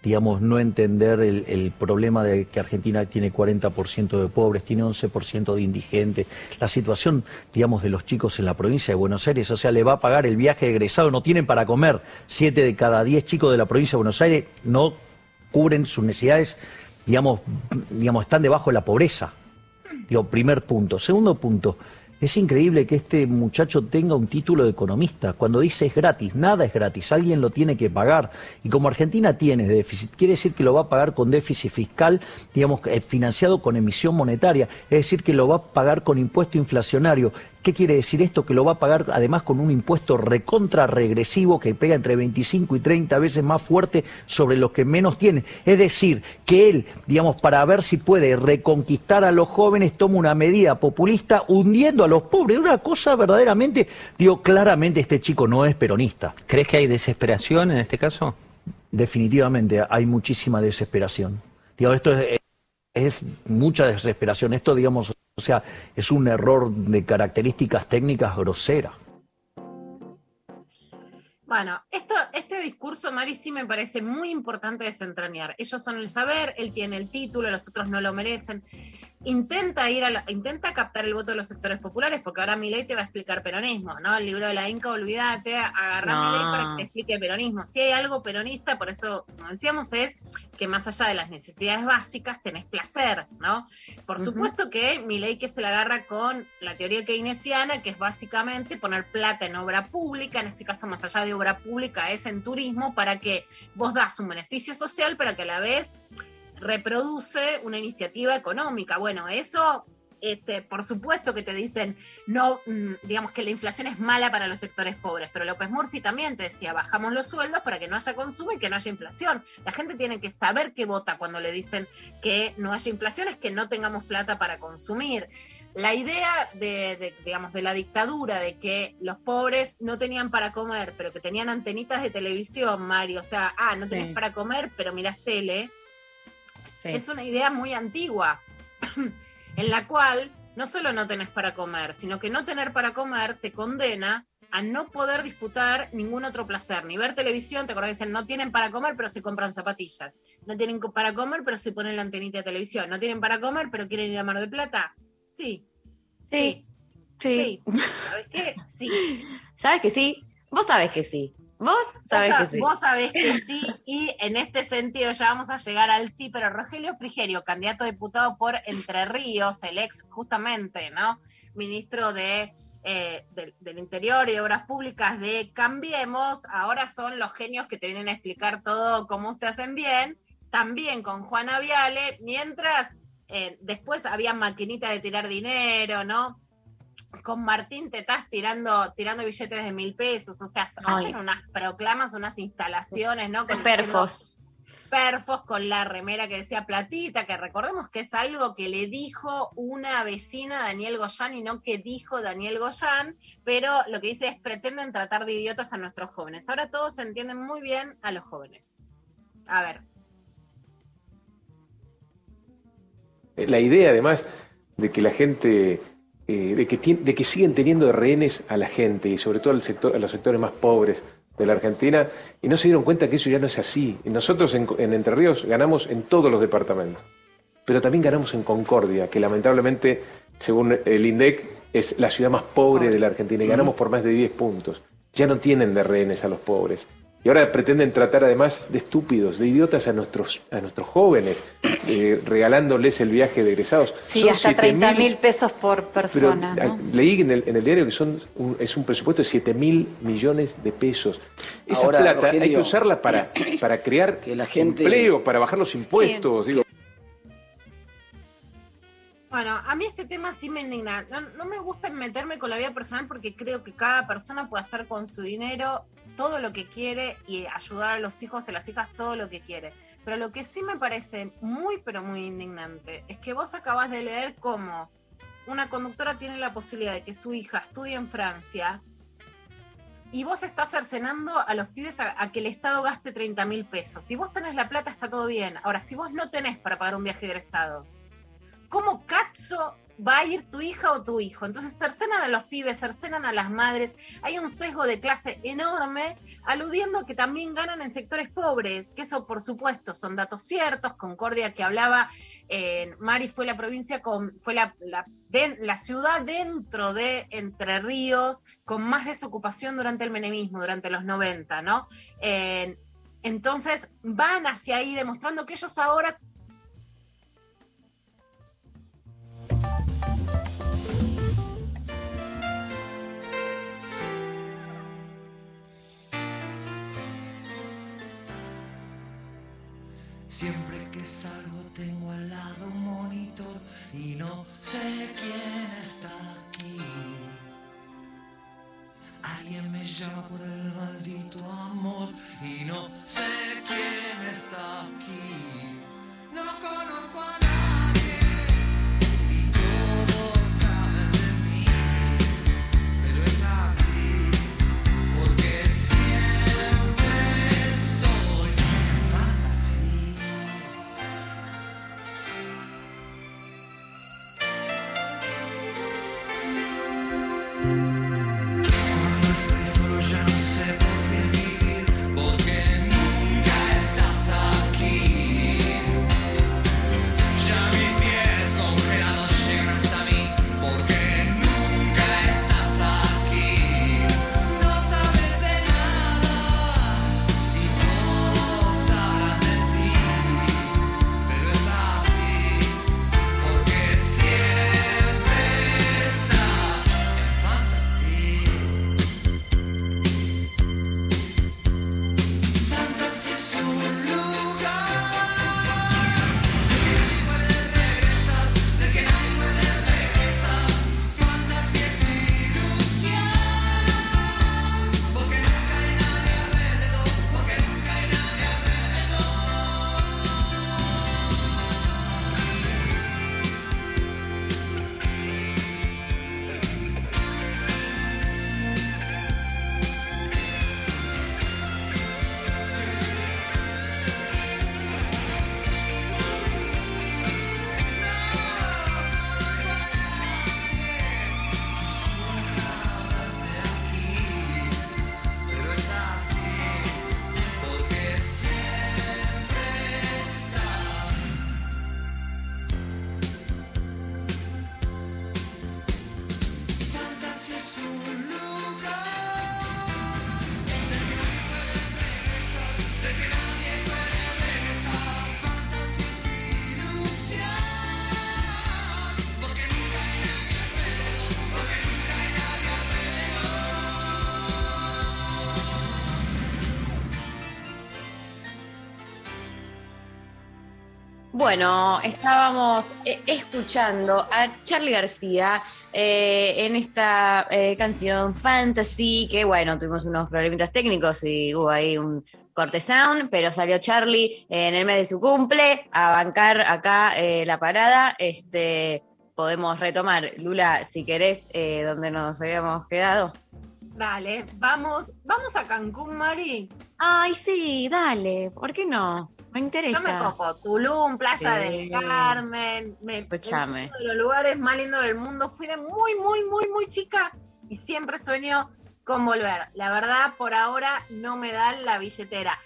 digamos, no entender el, problema de que Argentina tiene 40% de pobres, tiene 11% de indigentes, la situación, digamos, de los chicos en la provincia de Buenos Aires, o sea, le va a pagar el viaje egresado, no tienen para comer, siete de cada diez chicos de la provincia de Buenos Aires no cubren sus necesidades, digamos, digamos están debajo de la pobreza. Digo, primer punto. Segundo punto, es increíble que este muchacho tenga un título de economista. Cuando dice es gratis, nada es gratis, alguien lo tiene que pagar. Y como Argentina tiene déficit, quiere decir que lo va a pagar con déficit fiscal, digamos, eh, financiado con emisión monetaria, es decir, que lo va a pagar con impuesto inflacionario. ¿Qué quiere decir esto? Que lo va a pagar además con un impuesto recontra regresivo que pega entre 25 y 30 veces más fuerte sobre los que menos tienen. Es decir, que él, digamos, para ver si puede reconquistar a los jóvenes, toma una medida populista hundiendo a los pobres. Una cosa verdaderamente, digo, claramente este chico no es peronista. ¿Crees que hay desesperación en este caso? Definitivamente hay muchísima desesperación. Digo, esto es, es mucha desesperación. Esto, digamos, o sea, es un error de características técnicas grosera. Bueno, esto, este discurso, Mari, sí me parece muy importante desentrañar. Ellos son el saber, él tiene el título, los otros no lo merecen intenta ir a intenta captar el voto de los sectores populares, porque ahora Milei te va a explicar peronismo, ¿no? El libro de la Inca, olvídate, agarra a Milei para que te explique peronismo. Si hay algo peronista, por eso, como decíamos, es que más allá de las necesidades básicas, tenés placer, ¿no? Por supuesto que Milei que se la agarra con la teoría keynesiana, que es básicamente poner plata en obra pública, en este caso más allá de obra pública es en turismo, para que vos das un beneficio social, pero que a la vez reproduce una iniciativa económica. Bueno, eso, este, por supuesto que te dicen, no, mm, digamos que la inflación es mala para los sectores pobres, pero López Murphy también te decía, bajamos los sueldos para que no haya consumo y que no haya inflación. La gente tiene que saber que vota cuando le dicen que no haya inflación, es que no tengamos plata para consumir. La idea de, digamos, de la dictadura, de que los pobres no tenían para comer, pero que tenían antenitas de televisión, Mario, o sea, ah, no tenés para comer, pero mirás tele, es una idea muy antigua, en la cual no solo no tenés para comer, sino que no tener para comer te condena a no poder disputar ningún otro placer, ni ver televisión, te acuerdas que dicen, no tienen para comer, pero se compran zapatillas, no tienen para comer, pero se ponen la antenita de televisión, no tienen para comer, pero quieren ir a Mar de Plata. Sí. Sí. Sí. ¿Sabes qué? Sí. ¿Sabes que sí? Vos sabés que sí. Vos sabés que sí. Vos sabés que sí, y en este sentido ya vamos a llegar al sí, pero Rogelio Frigerio, candidato a diputado por Entre Ríos, el ex justamente, ¿no? Ministro de, eh, del, Interior y de Obras Públicas de Cambiemos, ahora son los genios que te vienen a explicar todo cómo se hacen bien, también con Juana Viale, mientras eh, después había maquinita de tirar dinero, ¿no? Con Martín te estás tirando, tirando billetes de mil pesos, o sea, hacen unas proclamas, unas instalaciones, ¿no? Con perfos. Perfos con la remera que decía platita, que recordemos que es algo que le dijo una vecina Daniel Goyán y no que dijo Daniel Goyán, pero lo que dice es pretenden tratar de idiotas a nuestros jóvenes. Ahora todos entienden muy bien a los jóvenes. A ver. La idea además de que la gente eh, de, que de que siguen teniendo rehenes a la gente y sobre todo al sector, a los sectores más pobres de la Argentina y no se dieron cuenta que eso ya no es así. Y nosotros en, en Entre Ríos ganamos en todos los departamentos, pero también ganamos en Concordia, que lamentablemente, según el INDEC, es la ciudad más pobre de la Argentina y ganamos por más de 10 puntos. Ya no tienen de rehenes a los pobres. Y ahora pretenden tratar además de estúpidos, de idiotas a nuestros, a nuestros jóvenes, eh, regalándoles el viaje de egresados. Sí, Son hasta 7.000 30 mil pesos por persona. ah, ¿no? leí en el, en el diario que son un- es un presupuesto de 7 mil millones de pesos. Esa Ahora, plata hay que usarla para, para crear gente- empleo, para bajar los impuestos. Digo, Bueno, a mí este tema sí me indigna. No, no me gusta meterme con la vida personal porque creo que cada persona puede hacer con su dinero todo lo que quiere y ayudar a los hijos y las hijas todo lo que quiere. Pero lo que sí me parece muy, pero muy indignante es que vos acabas de leer cómo una conductora tiene la posibilidad de que su hija estudie en Francia y vos estás cercenando a los pibes a, que el Estado gaste 30 mil pesos. Si vos tenés la plata, está todo bien. Ahora, si vos no tenés para pagar un viaje de egresados, ¿cómo cazzo va a ir tu hija o tu hijo? Entonces cercenan a los pibes, cercenan a las madres. Hay un sesgo de clase enorme, aludiendo que también ganan en sectores pobres, que eso por supuesto son datos ciertos. Concordia que hablaba, eh, Mari fue la provincia con, fue la, la, ciudad dentro de Entre Ríos con más desocupación durante el menemismo, durante los 90, ¿no? Entonces van hacia ahí demostrando que ellos ahora Siempre que salgo tengo al lado un monitor y no sé quién está aquí. Alguien me llama por el maldito amor y no sé quién está aquí. No conozco a nadie Bueno, estábamos eh, escuchando a Charlie García eh, en esta eh, canción Fantasy, que bueno, tuvimos unos problemitas técnicos y hubo ahí un corte sound, pero salió Charlie en el mes de su cumple a bancar acá la parada. Este, podemos retomar, Lula, si querés, donde nos habíamos quedado. Dale, vamos, vamos a Cancún, Mari. Ay, sí, dale, ¿por qué no? Me interesa. Yo me copo Tulum, Playa Sí. del Carmen, me, Escuchame. es uno de los lugares más lindos del mundo. Fui de muy, muy, muy, muy chica y siempre sueño con volver. La verdad, por ahora no me dan la billetera.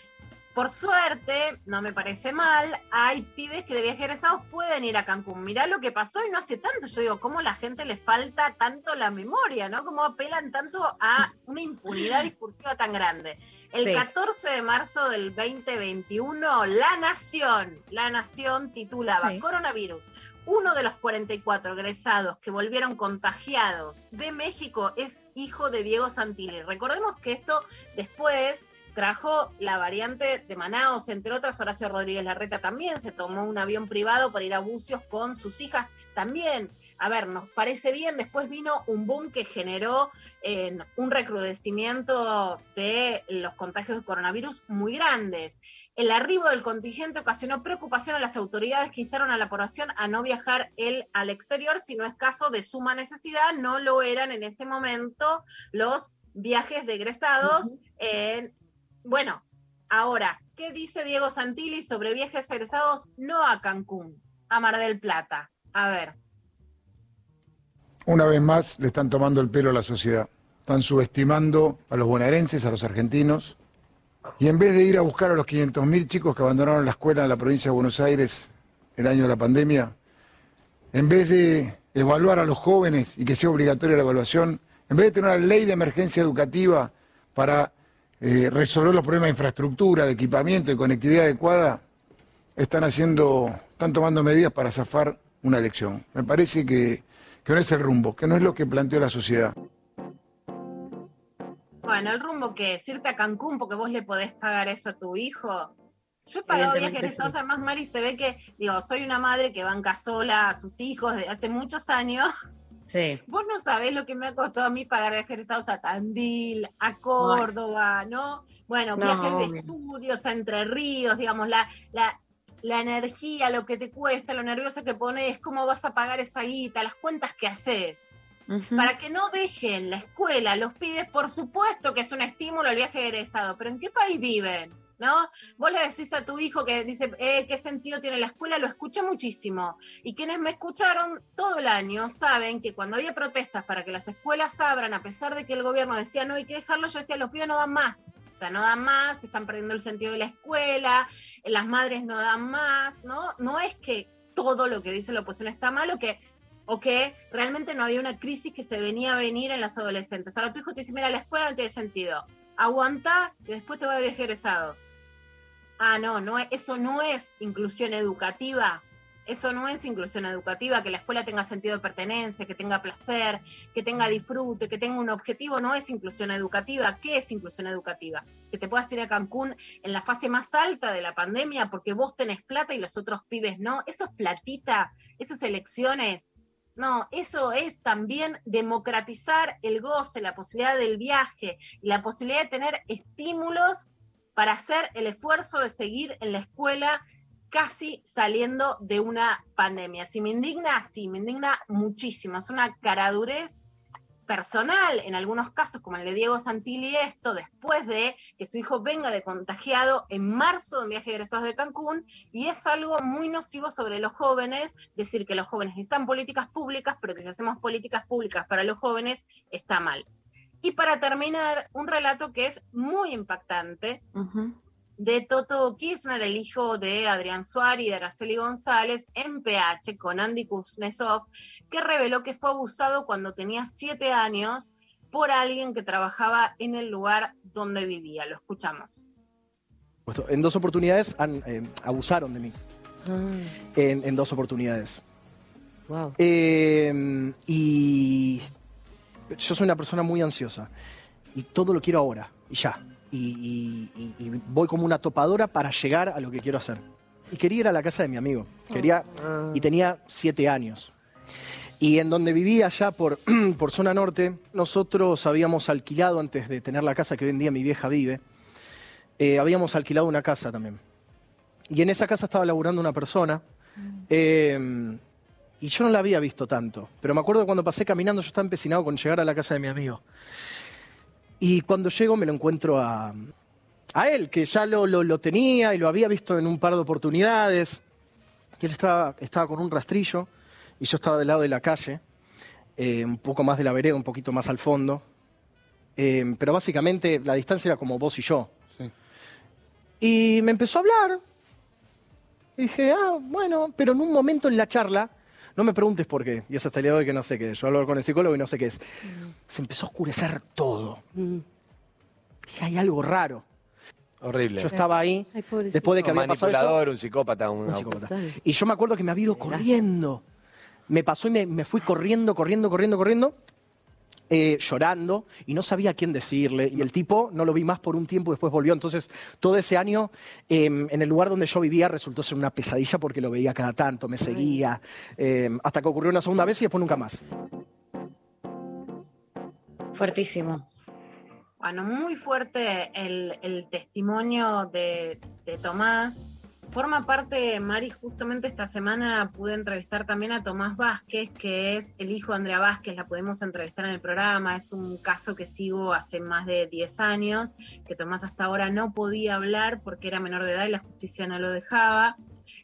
Por suerte, no me parece mal, hay pibes que de viaje egresados pueden ir a Cancún. Mirá lo que pasó y no hace tanto. Yo digo, ¿cómo la gente le falta tanto la memoria, no? ¿Cómo apelan tanto a una impunidad discursiva tan grande? El Sí. 14 de marzo del 2021, La Nación, La Nación titulaba Sí. Coronavirus. Uno de los 44 egresados que volvieron contagiados de México es hijo de Diego Santilli. Recordemos que esto después trajo la variante de Manaus, entre otras, Horacio Rodríguez Larreta también se tomó un avión privado para ir a Bucios con sus hijas también. A ver, nos parece bien, después vino un boom que generó eh, un recrudecimiento de los contagios de coronavirus muy grandes. El arribo del contingente ocasionó preocupación a las autoridades que instaron a la población a no viajar él al exterior, si no es caso de suma necesidad, no lo eran en ese momento los viajes de egresados. en- bueno, ahora, ¿qué dice Diego Santilli sobre viajes egresados no a Cancún, a Mar del Plata? A ver. Una vez más le están tomando el pelo a la sociedad. Están subestimando a los bonaerenses, a los argentinos. Y en vez de ir a buscar a los 500.000 chicos que abandonaron la escuela en la provincia de Buenos Aires el año de la pandemia, en vez de evaluar a los jóvenes y que sea obligatoria la evaluación, en vez de tener una ley de emergencia educativa para eh, resolver los problemas de infraestructura, de equipamiento, de conectividad adecuada, están haciendo, están tomando medidas para zafar una elección. Me parece que, que no es el rumbo, que no es lo que planteó la sociedad. Bueno, el rumbo que es irte a Cancún porque vos le podés pagar eso a tu hijo. Yo he pagado viajes egresados, además, Mari, se ve que, digo, soy una madre que banca sola a sus hijos desde hace muchos años. Sí. Vos no sabés lo que me ha costado a mí pagar viajes egresados a Tandil, a Córdoba, ¿no? Bueno, No, viajes de estudios a Entre Ríos, digamos, la, la, la energía, lo que te cuesta, lo nerviosa que pones, cómo vas a pagar esa guita, las cuentas que haces para que no dejen la escuela, los pibes, por supuesto que es un estímulo el viaje egresado, pero ¿en qué país viven? ¿No? Vos le decís a tu hijo que dice, eh, ¿qué sentido tiene la escuela? Lo escuché muchísimo. Y quienes me escucharon todo el año saben que cuando había protestas para que las escuelas abran, a pesar de que el gobierno decía no hay que dejarlo, yo decía, los pibes no dan más. Sea, no dan más, están perdiendo el sentido de la escuela, las madres no dan más, ¿no? No es que todo lo que dice la oposición está mal o que o que realmente no había una crisis que se venía a venir en las adolescentes. Ahora tu hijo te dice, mira, la escuela no tiene sentido. Aguanta, que después te va de viaje egresados. Ah, no, no, es- eso no es inclusión educativa. Eso no es inclusión educativa, que la escuela tenga sentido de pertenencia, que tenga placer, que tenga disfrute, que tenga un objetivo, no es inclusión educativa. ¿Qué es inclusión educativa? Que te puedas ir a Cancún en la fase más alta de la pandemia porque vos tenés plata y los otros pibes no. Eso es platita, eso es elecciones. No, eso es también democratizar el goce, la posibilidad del viaje la posibilidad de tener estímulos para hacer el esfuerzo de seguir en la escuela casi saliendo de una pandemia. Si me indigna, sí, me indigna muchísimo. Es una caradurez personal, en algunos casos, como el de Diego Santilli, esto después de que su hijo venga de contagiado en marzo de un viaje de egresados de Cancún, y es algo muy nocivo sobre los jóvenes, decir que los jóvenes necesitan políticas públicas, pero que si hacemos políticas públicas para los jóvenes, está mal. Y para terminar, un relato que es muy impactante, de Toto Kirchner, el hijo de Adrián Suárez y de Araceli González, en PH con Andy Kuznetsov, que reveló que fue abusado cuando tenía siete años por alguien que trabajaba en el lugar donde vivía. Lo escuchamos. Puesto, En dos oportunidades han, eh, abusaron de mí. En, en dos oportunidades. Eh, y yo soy una persona muy ansiosa. Y todo lo quiero ahora, y ya. Y, y- y- y voy como una topadora para llegar a lo que quiero hacer. Y quería ir a la casa de mi amigo. Quería, y tenía siete años. Y en donde vivía allá por, por zona norte, nosotros habíamos alquilado, antes de tener la casa que hoy en día mi vieja vive, eh, habíamos alquilado una casa también. Y en esa casa estaba laburando una persona. eh, y yo no la había visto tanto. Pero me acuerdo cuando pasé caminando, yo estaba empecinado con llegar a la casa de mi amigo. Y cuando llego me lo encuentro a, a él, que ya lo, lo- lo tenía y lo había visto en un par de oportunidades. Y él estaba, estaba con un rastrillo y yo estaba del lado de la calle, eh, un poco más de la vereda, un poquito más al fondo. Eh, pero básicamente la distancia era como vos y yo. Y me empezó a hablar. Y dije, ah, bueno, pero en un momento en la charla, no me preguntes por qué, y es hasta el día de hoy que no sé qué es. Yo hablo con el psicólogo y no sé qué es. Se empezó a oscurecer todo. Dije, hay algo raro. Horrible. Yo estaba ahí, después de que un había pasado eso. manipulador, un psicópata, un, Un psicópata. Y yo me acuerdo que me había ido corriendo. Me pasó y me, me fui corriendo, corriendo, corriendo, corriendo, eh, llorando, y no sabía a quién decirle. Y el tipo no lo vi más por un tiempo, después volvió. Entonces, todo ese año, eh, en el lugar donde yo vivía, resultó ser una pesadilla porque lo veía cada tanto, me seguía, eh, hasta que ocurrió una segunda vez y después nunca más. Fuertísimo. Bueno, muy fuerte el, el testimonio de, de Tomás. Forma parte, Mari, justamente esta semana pude entrevistar también a Tomás Vázquez, que es el hijo de Andrea Vázquez, la pudimos entrevistar en el programa, es un caso que sigo hace más de 10 años, que Tomás hasta ahora no podía hablar porque era menor de edad y la justicia no lo dejaba.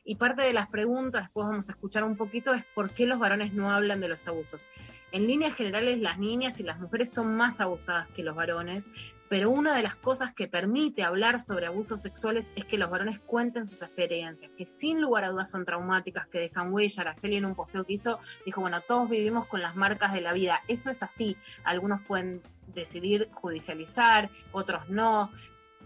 Y parte de las preguntas, después vamos a escuchar un poquito, es por qué los varones no hablan de los abusos. En líneas generales, las niñas y las mujeres son más abusadas que los varones, pero una de las cosas que permite hablar sobre abusos sexuales es que los varones cuenten sus experiencias, que sin lugar a dudas son traumáticas, que dejan huella. Araceli en un posteo que hizo dijo, bueno, todos vivimos con las marcas de la vida. Eso es así. Algunos pueden decidir judicializar, otros no.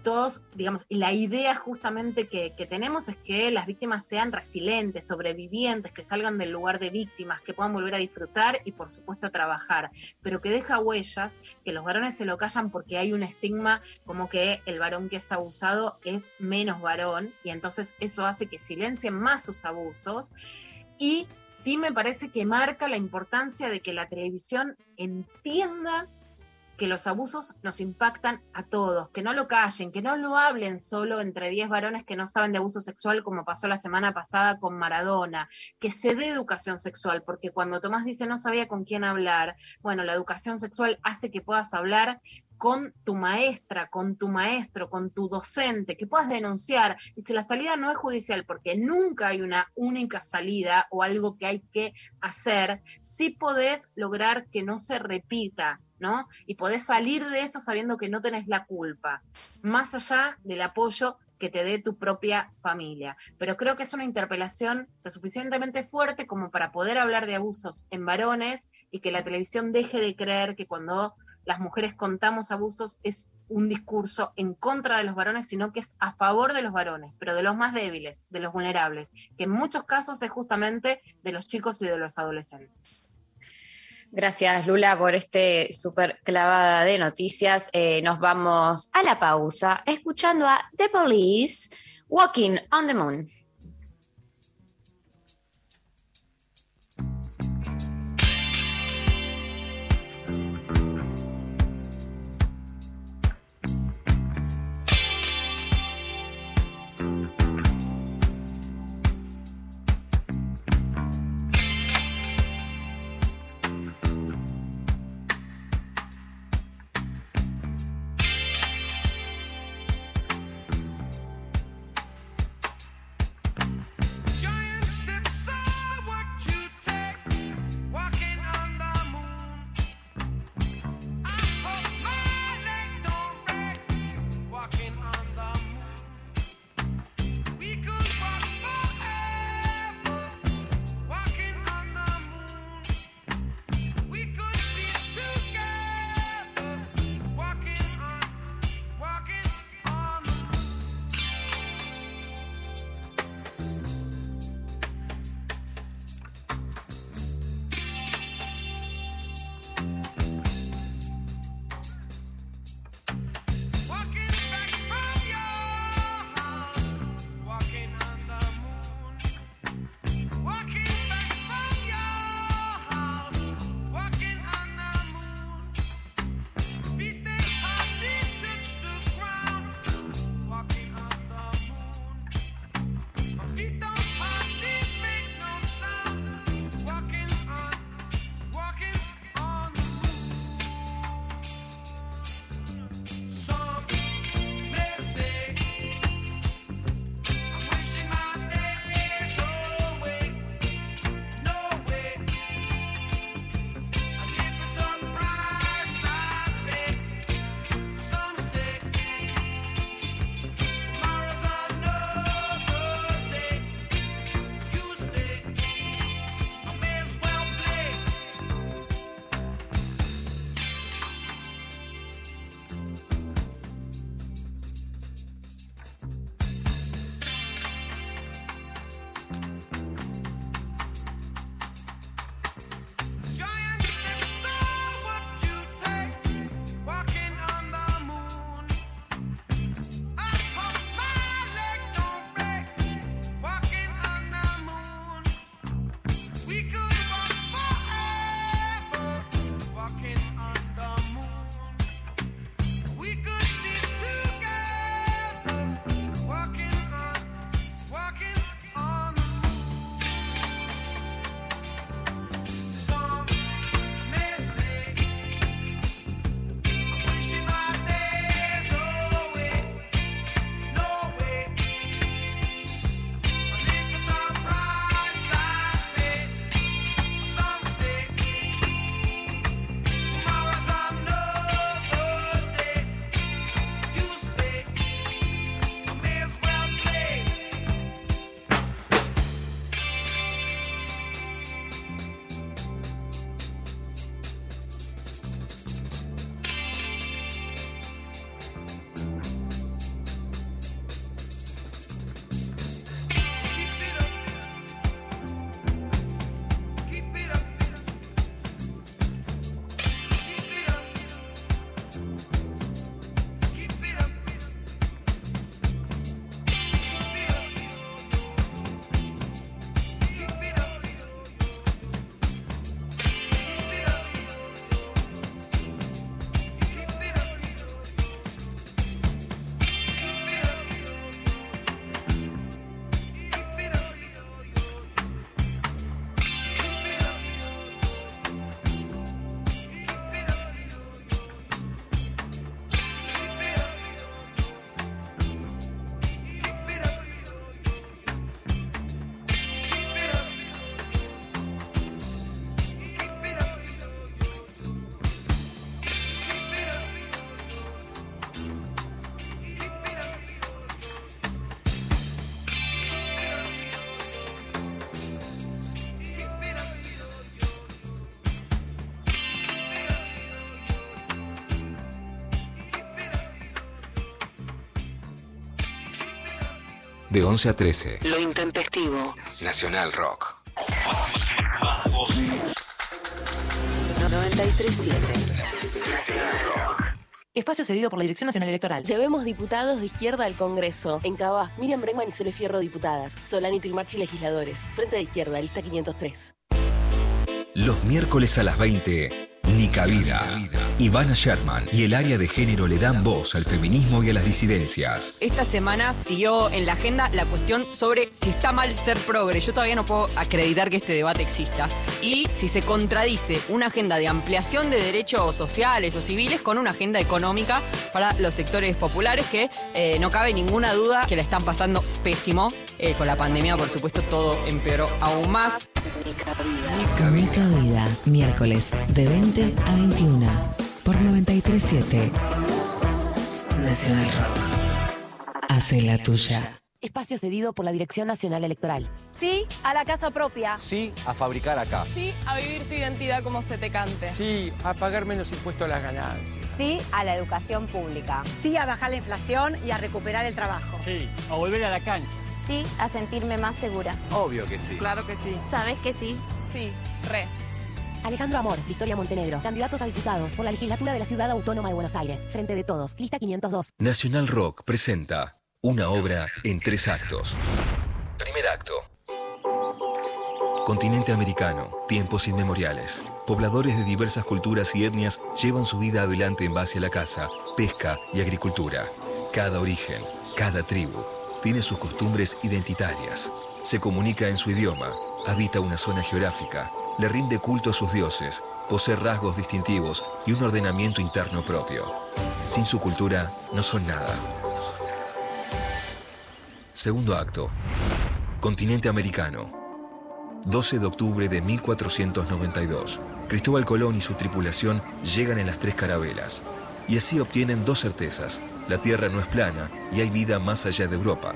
Todos, digamos, la idea justamente que, que tenemos es que las víctimas sean resilientes, sobrevivientes, que salgan del lugar de víctimas, que puedan volver a disfrutar y por supuesto a trabajar, pero que deja huellas, que los varones se lo callan porque hay un estigma como que el varón que es abusado es menos varón y entonces eso hace que silencien más sus abusos. Y sí me parece que marca la importancia de que la televisión entienda que los abusos nos impactan a todos, que no lo callen, que no lo hablen solo entre 10 varones que no saben de abuso sexual como pasó la semana pasada con Maradona, que se dé educación sexual, porque cuando Tomás dice no sabía con quién hablar, bueno, la educación sexual hace que puedas hablar con tu maestra, con tu maestro, con tu docente, que puedas denunciar. Y si la salida no es judicial, porque nunca hay una única salida o algo que hay que hacer, sí podés lograr que no se repita, ¿no? Y podés salir de eso sabiendo que no tenés la culpa, más allá del apoyo que te dé tu propia familia. Pero creo que es una interpelación lo suficientemente fuerte como para poder hablar de abusos en varones y que la televisión deje de creer que cuando las mujeres contamos abusos es un discurso en contra de los varones, sino que es a favor de los varones, pero de los más débiles, de los vulnerables, que en muchos casos es justamente de los chicos y de los adolescentes. Gracias, Lula, por este súper clavada de noticias. Eh, nos vamos a la pausa escuchando a The Police, Walking on the Moon. De 11 a 13. Lo intempestivo. Nacional Rock. 937. Nacional Rock. Espacio cedido por la Dirección Nacional Electoral. Llevemos diputados de izquierda al Congreso. En Cava, Miriam Bregman y Cele Fierro, diputadas. Solano y Trimarchi, legisladores. Frente de izquierda, lista 503. Los miércoles a las 20, Nica Vida. Ivana Sherman y el área de género le dan voz al feminismo y a las disidencias. Esta semana siguió en la agenda la cuestión sobre si está mal ser progre. Yo todavía no puedo acreditar que este debate exista. Y si se contradice una agenda de ampliación de derechos sociales o civiles con una agenda económica para los sectores populares que eh, no cabe ninguna duda que la están pasando pésimo. Eh, con la pandemia, por supuesto, todo empeoró aún más. Nica Vida. Miércoles de 20 a 21 por 937 Nacional Rock. Hace la tuya. Espacio cedido por la Dirección Nacional Electoral. Sí a la casa propia. Sí a fabricar acá. Sí a vivir tu identidad como se te cante. Sí a pagar menos impuestos a las ganancias. Sí a la educación pública. Sí a bajar la inflación y a recuperar el trabajo. Sí a volver a la cancha. Sí a sentirme más segura. Obvio que sí. Claro que sí. ¿Sabes que sí? Sí, re. Alejandro Amor, Victoria Montenegro, candidatos a diputados por la legislatura de la Ciudad Autónoma de Buenos Aires. Frente de todos, lista 502. Nacional Rock presenta una obra en tres actos. Primer acto. Continente americano, tiempos inmemoriales. Pobladores de diversas culturas y etnias llevan su vida adelante en base a la caza, pesca y agricultura. Cada origen, cada tribu, tiene sus costumbres identitarias. Se comunica en su idioma, habita una zona geográfica, le rinde culto a sus dioses, posee rasgos distintivos y un ordenamiento interno propio. Sin su cultura, no son nada. Segundo acto. Continente americano. 12 de octubre de 1492. Cristóbal Colón y su tripulación llegan en las tres carabelas. Y así obtienen dos certezas. La Tierra no es plana y hay vida más allá de Europa.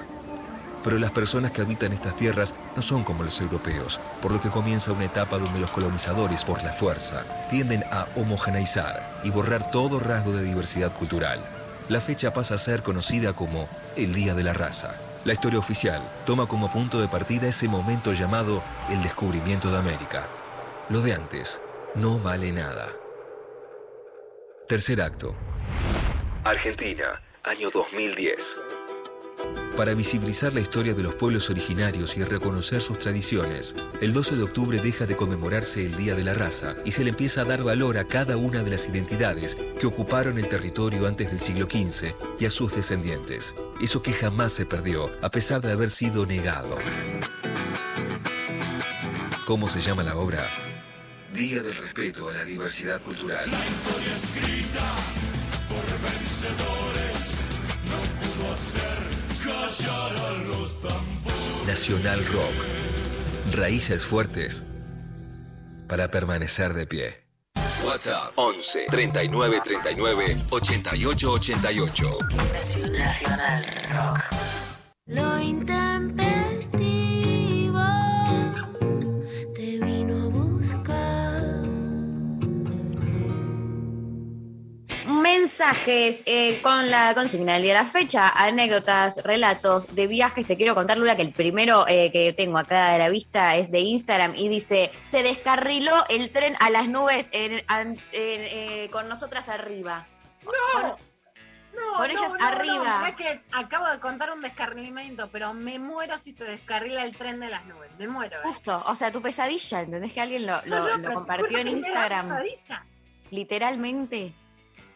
Pero las personas que habitan estas tierras no son como los europeos, por lo que comienza una etapa donde los colonizadores, por la fuerza, tienden a homogeneizar y borrar todo rasgo de diversidad cultural. La fecha pasa a ser conocida como el Día de la Raza. La historia oficial toma como punto de partida ese momento llamado el descubrimiento de América. Lo de antes no vale nada. Tercer acto. Argentina, año 2010. Para visibilizar la historia de los pueblos originarios y reconocer sus tradiciones, el 12 de octubre deja de conmemorarse el Día de la Raza y se le empieza a dar valor a cada una de las identidades que ocuparon el territorio antes del siglo XV y a sus descendientes. Eso que jamás se perdió, a pesar de haber sido negado. ¿Cómo se llama la obra? Día del respeto a la diversidad cultural. La Nacional Rock. Raíces fuertes para permanecer de pie. WhatsApp 11 39 39 88 88. Nacional Rock. Lo intempestivo Mensajes eh, con la consigna del día de la fecha, anécdotas, relatos de viajes. Te quiero contar, Lula, que el primero eh, que tengo acá de la vista es de Instagram y dice: Se descarriló el tren a las nubes en- an- en- eh, con nosotras arriba. No, no, con no, ellas no, arriba. No, es que acabo de contar un descarrilamiento, pero me muero si se descarrila el tren de las nubes. Me muero. ¿eh? Justo, o sea, tu pesadilla, ¿entendés que alguien lo, compartió en Instagram? pesadilla. Literalmente.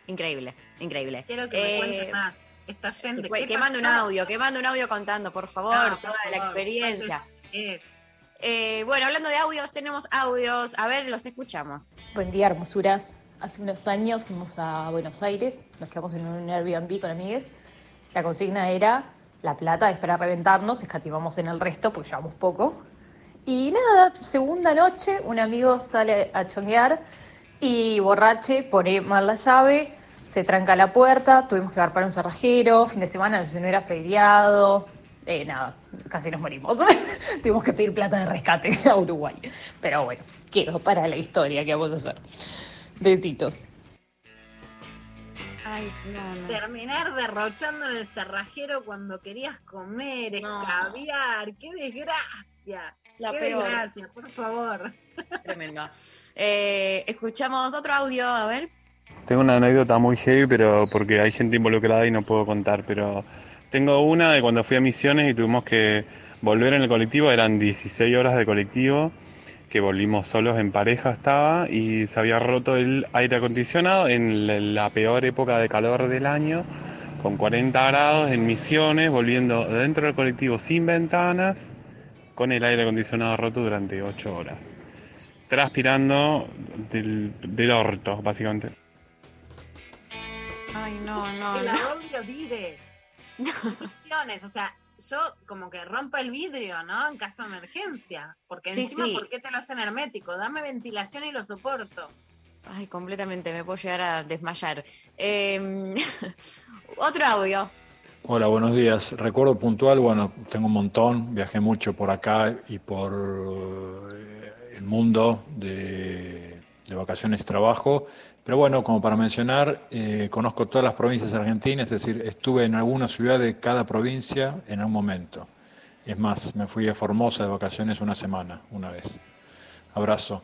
Increíble, increíble. Quiero que me Eh, cuentes más. Esta gente. Que, ¿qué que mande un audio, que mande un audio contando, por favor, Ah, por toda la experiencia. Es. Eh, bueno, hablando de audios, tenemos audios. A ver, los escuchamos. Buen día, hermosuras. Hace unos años fuimos a Buenos Aires, nos quedamos en un Airbnb con amigues. La consigna era, la plata es para reventarnos, escatimamos en el resto porque llevamos poco. Y nada, segunda noche, un amigo sale a chonguear y borrache pone mal la llave, se tranca la puerta, tuvimos que para un cerrajero, fin de semana, si no era feriado, eh, nada, casi nos morimos. tuvimos que pedir plata de rescate a Uruguay. Pero bueno, quedó para la historia que vamos a hacer. Besitos. Ay, Terminar derrochando en el cerrajero cuando querías comer, escabiar. ¡Qué desgracia! La ¡Qué peor. desgracia, por favor! Tremendo. Eh, escuchamos otro audio, a ver. Tengo una anécdota muy heavy, pero porque hay gente involucrada y no puedo contar, pero tengo una de cuando fui a Misiones y tuvimos que volver en el colectivo, eran 16 horas de colectivo, que volvimos solos en pareja estaba y se había roto el aire acondicionado en la- peor época de calor del año, con 40 grados en Misiones, volviendo dentro del colectivo sin ventanas, con el aire acondicionado roto durante 8 horas, transpirando del, del orto, básicamente. Ay, no, no, doble vire. Misiones, o sea, yo como que rompa el vidrio, ¿no? En caso de emergencia. Porque Sí, encima, sí. ¿por qué te lo hacen hermético? Dame ventilación y lo soporto. Ay, completamente, me puedo llegar a desmayar. Eh, otro audio. Hola, buenos días. Recuerdo puntual, bueno, tengo un montón, viajé mucho por acá y por eh, el mundo de, de vacaciones y trabajo, pero bueno, como para mencionar, eh, conozco todas las provincias argentinas, es decir, estuve en alguna ciudad de cada provincia en algún momento. Es más, me fui a Formosa de vacaciones una semana, una vez. Abrazo.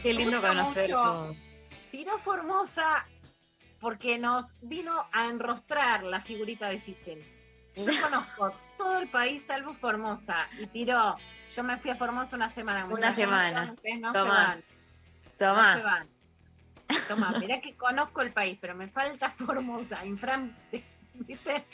Qué lindo gusta conocer mucho. todo. Tiró Formosa porque nos vino a enrostrar la figurita difícil. Yo conozco todo el país salvo Formosa y tiró. Yo me fui a Formosa una semana. Una muchachos, semana. Ustedes no Tomá. se van. Tomá. No se van. Tomá, mirá que conozco el país, pero me falta Formosa. Infran, ¿viste?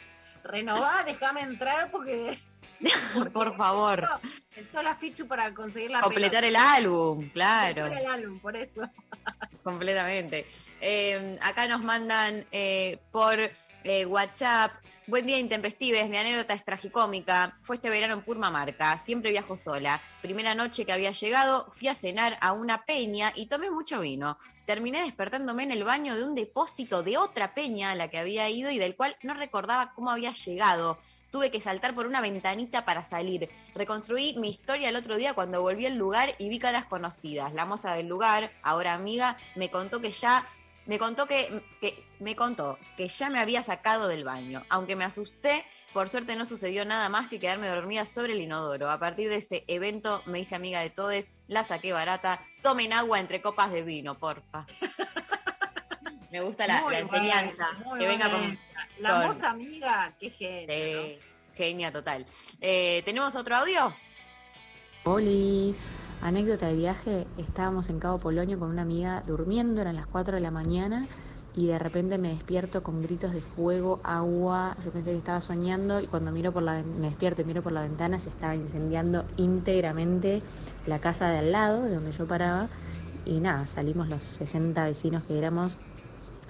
Renová, déjame entrar porque. Por favor. Necesito la fichu para conseguir la Completar el álbum, claro. Completar el álbum, por eso. Completamente. Eh, acá nos mandan eh, por eh, WhatsApp. Buen día, intempestives. Mi anécdota es tragicómica. Fue este verano en Purmamarca. Siempre viajo sola. Primera noche que había llegado, fui a cenar a una peña y tomé mucho vino. Terminé despertándome en el baño de un depósito de otra peña a la que había ido y del cual no recordaba cómo había llegado. Tuve que saltar por una ventanita para salir. Reconstruí mi historia el otro día cuando volví al lugar y vi caras conocidas. La moza del lugar, ahora amiga, me contó que ya me contó que, que me contó que ya me había sacado del baño. Aunque me asusté, por suerte no sucedió nada más que quedarme dormida sobre el inodoro. A partir de ese evento me hice amiga de todos, la saqué barata. Tomen agua entre copas de vino, porfa. Me gusta la, la enseñanza. que venga con. La con- moza amiga, qué genio. Sí, genia total. Eh, ¿Tenemos otro audio? Oli, anécdota de viaje, estábamos en Cabo Polonio con una amiga durmiendo, eran las 4 de la mañana y de repente me despierto con gritos de fuego, agua, yo pensé que estaba soñando y cuando miro por la me despierto y miro por la ventana se estaba incendiando íntegramente la casa de al lado, de donde yo paraba y nada, salimos los 60 vecinos que éramos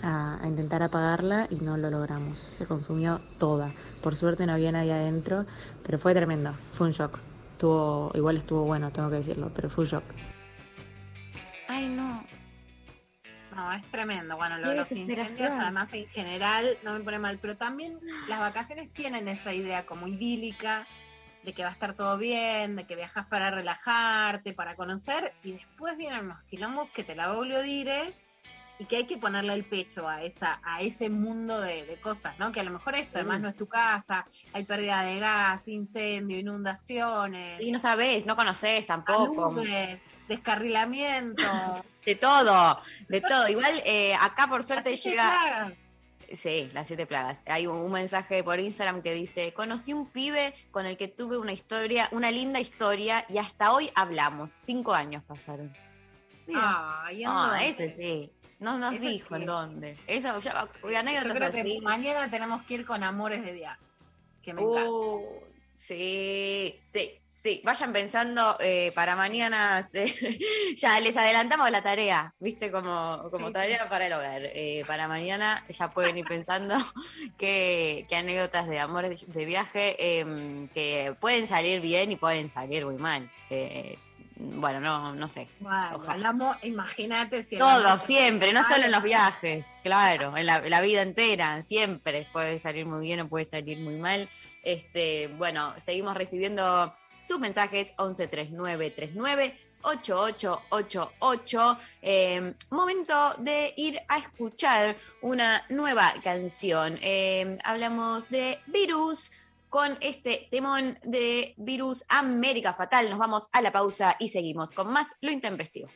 a intentar apagarla y no lo logramos. Se consumió toda. Por suerte no había nadie adentro, pero fue tremendo. Fue un shock. Estuvo, igual estuvo bueno, tengo que decirlo, pero fue un shock. Ay, no. No, es tremendo. Bueno, lo de los incendios, además, en general, no me pone mal. Pero también las vacaciones tienen esa idea como idílica de que va a estar todo bien, de que viajas para relajarte, para conocer, y después vienen unos quilombos que te la voglio dire y que hay que ponerle el pecho a esa a ese mundo de, de cosas, ¿no? Que a lo mejor esto además Mm. no es tu casa, hay pérdida de gas, incendio, inundaciones, Y no sabés, no conocés tampoco. aludes, descarrilamiento. De todo, de todo. Igual eh, acá por suerte Las siete llega. plagas. Sí, las siete plagas. Hay un, un mensaje por Instagram que dice: Conocí un pibe con el que tuve una historia, una linda historia, y hasta hoy hablamos. Cinco años pasaron. Ay, ¿en Ah, dónde? ese sí. No nos dijo en dónde. Eso ya uy, Yo anécdotas creo que así. mañana tenemos que ir con amores de viaje. Que me Uh, encanta. sí, sí, sí. Vayan pensando eh, para mañana. ya les adelantamos la tarea, ¿viste? Como, como Sí, tarea para el hogar. Eh, para mañana ya pueden ir pensando qué, anécdotas de amores de viaje eh, que pueden salir bien y pueden salir muy mal. Bueno, no, no sé. Bueno, amor, imagínate si Todo, siempre, no solo en los viajes, claro, en la, la vida entera, siempre puede salir muy bien o puede salir muy mal. Este, bueno, seguimos recibiendo sus mensajes 113939 8888. Eh, momento de ir a escuchar una nueva canción. Eh, hablamos de Virus con este temón de Virus América Fatal. Nos vamos a la pausa y seguimos con más Lo Intempestivo.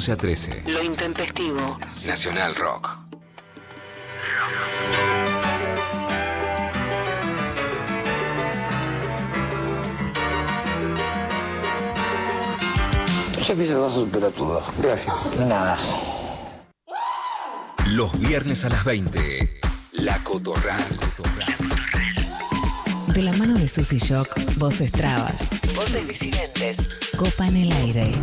11 a 13. Lo intempestivo. Nacional Rock. Ya pienso que vas a superar todo. Gracias. Nada. Los viernes a las 20. La Cotorral. De la mano de Susy Shock, voces trabas, voces disidentes, copan el aire.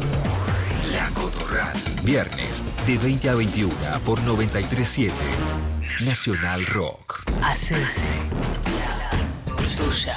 La. Viernes de 20 a 21 por 937. Nacional Rock. Hace tuya.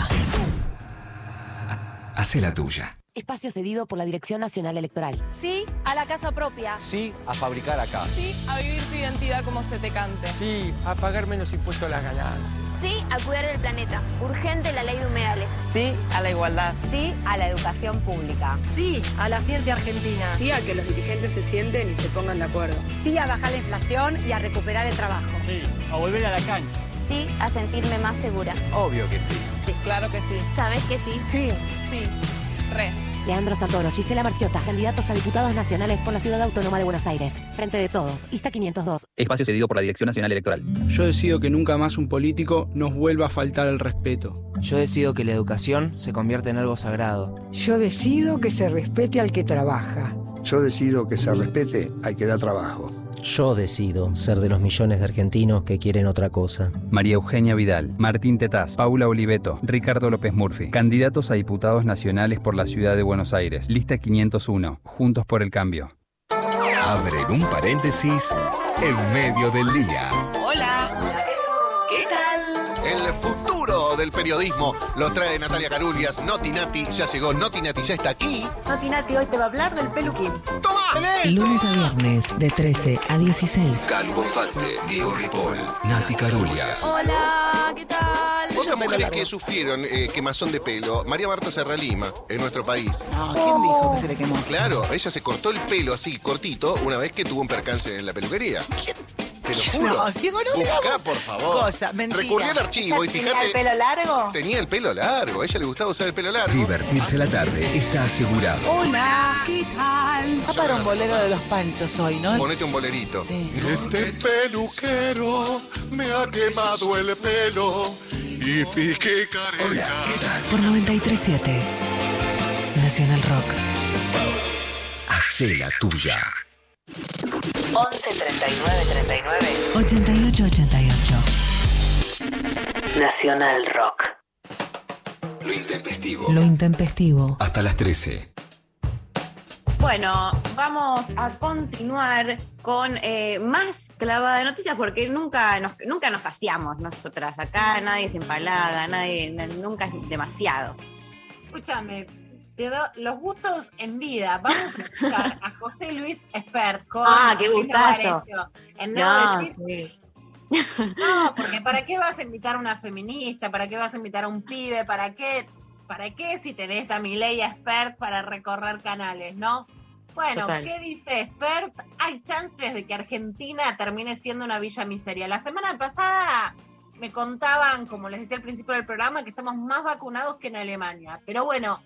Hace la tuya. Espacio cedido por la Dirección Nacional Electoral. Sí a la casa propia. Sí a fabricar acá. Sí a vivir tu identidad como se te cante. Sí, a pagar menos impuestos a las ganancias. Sí a cuidar el planeta. Urgente la ley de humedales. Sí a la igualdad. Sí a la educación pública. Sí a la ciencia argentina. Sí a que los dirigentes se sienten y se pongan de acuerdo. Sí a bajar la inflación y a recuperar el trabajo. Sí, a volver a la cancha. Sí a sentirme más segura. Obvio que sí. Sí, claro que sí. ¿Sabes que sí? Sí. Sí. Re. Leandro Santoro, Gisela Marciota, candidatos a diputados nacionales por la Ciudad Autónoma de Buenos Aires. Frente de todos, Ista 502. Espacio cedido por la Dirección Nacional Electoral. Yo decido que nunca más un político nos vuelva a faltar el respeto. Yo decido que la educación se convierta en algo sagrado. Yo decido que se respete al que trabaja. Yo decido que se respete al que da trabajo. Yo decido ser de los millones de argentinos que quieren otra cosa. María Eugenia Vidal, Martín Tetaz, Paula Oliveto, Ricardo López Murphy, candidatos a diputados nacionales por la ciudad de Buenos Aires. Lista 501, Juntos por el Cambio. Abren un paréntesis en medio del día. Del periodismo lo trae Natalia Carulias. Noti Nati ya llegó. Noti Nati ya está aquí. Noti Nati hoy te va a hablar del peluquín. ¡Toma! Lunes a viernes, de 13 a 16. Calu Bonfante, Diego Ripoll, Nati Carulias. Hola, ¿qué tal? Otras mujeres que sufrieron eh, quemazón de pelo, María Marta Serralima, en nuestro país. No, ¿quién dijo que se le quemó? Claro, ella se cortó el pelo así, cortito, una vez que tuvo un percance en la peluquería. ¿Quién? Te lo juro. No, Diego, no Buscá, digamos por favor. cosa, mentira. Recurrí al archivo y ¿Tenía fíjate. el pelo largo? Tenía el pelo largo, a ella le gustaba usar el pelo largo. Divertirse la tarde está asegurado. Hola, ¿qué tal? Va para un bolero de los panchos hoy, ¿no? Ponete un bolerito. Este peluquero me ha quemado el pelo y pique careca. Por 937. Nacional Rock. Hacé la tuya. 11 39 39 88 88. Nacional Rock. Lo intempestivo. Lo intempestivo. Hasta las 13. Bueno, vamos a continuar con eh, más clavada de noticias porque nunca nos, nunca nos hacíamos nosotras. Acá nadie se empalaga, nadie, na- nunca es demasiado. Escúchame, te doy los gustos en vida. Vamos a escuchar a José Luis Espert con Ah, qué ¿qué te gustazo. En No, decir sí. No, porque ¿para qué vas a invitar a una feminista? ¿Para qué vas a invitar a un pibe? ¿Para qué? ¿Para qué si tenés a Milei Expert para recorrer canales, no? Bueno, Total. ¿qué dice Expert? Hay chances de que Argentina termine siendo una villa miseria. La semana pasada me contaban, como les decía al principio del programa, que estamos más vacunados que en Alemania. Pero bueno,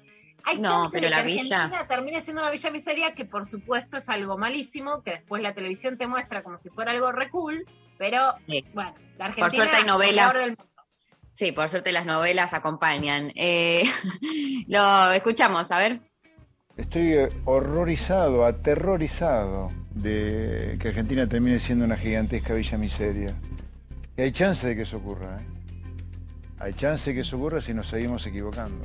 hay No, chances pero de que la villa- Argentina termine siendo una villa miseria, que por supuesto es algo malísimo, que después la televisión te muestra como si fuera algo re cool, pero Sí. bueno, la Por Argentina suerte hay es la novelas. peor del mundo. Sí, por suerte las novelas acompañan. Eh, lo escuchamos, a ver. Estoy eh, horrorizado, aterrorizado de que Argentina termine siendo una gigantesca villa miseria. Y hay chance de que eso ocurra, ¿eh? Hay chance de que eso ocurra si nos seguimos equivocando.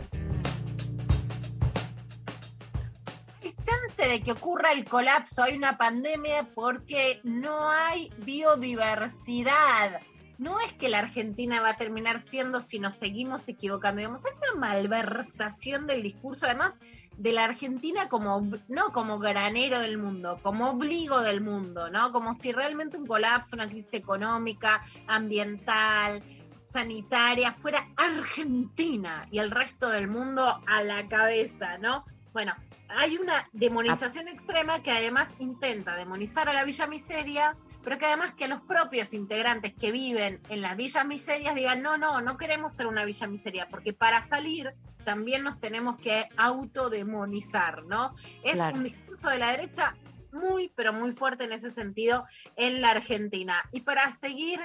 De que ocurra el colapso, hay una pandemia porque no hay biodiversidad. No es que la Argentina va a terminar siendo si nos seguimos equivocando. Digamos, hay una malversación del discurso, además de la Argentina como, no como granero del mundo, como obligo del mundo, ¿no? Como si realmente un colapso, una crisis económica, ambiental, sanitaria, fuera Argentina y el resto del mundo a la cabeza, ¿no? Bueno, hay una demonización extrema que además intenta demonizar a la Villa Miseria, pero que además que los propios integrantes que viven en las villas miserias digan, no, no, no queremos ser una villa miseria, porque para salir también nos tenemos que autodemonizar, ¿no? Es Claro. un discurso de la derecha muy, pero muy fuerte en ese sentido en la Argentina. Y para seguir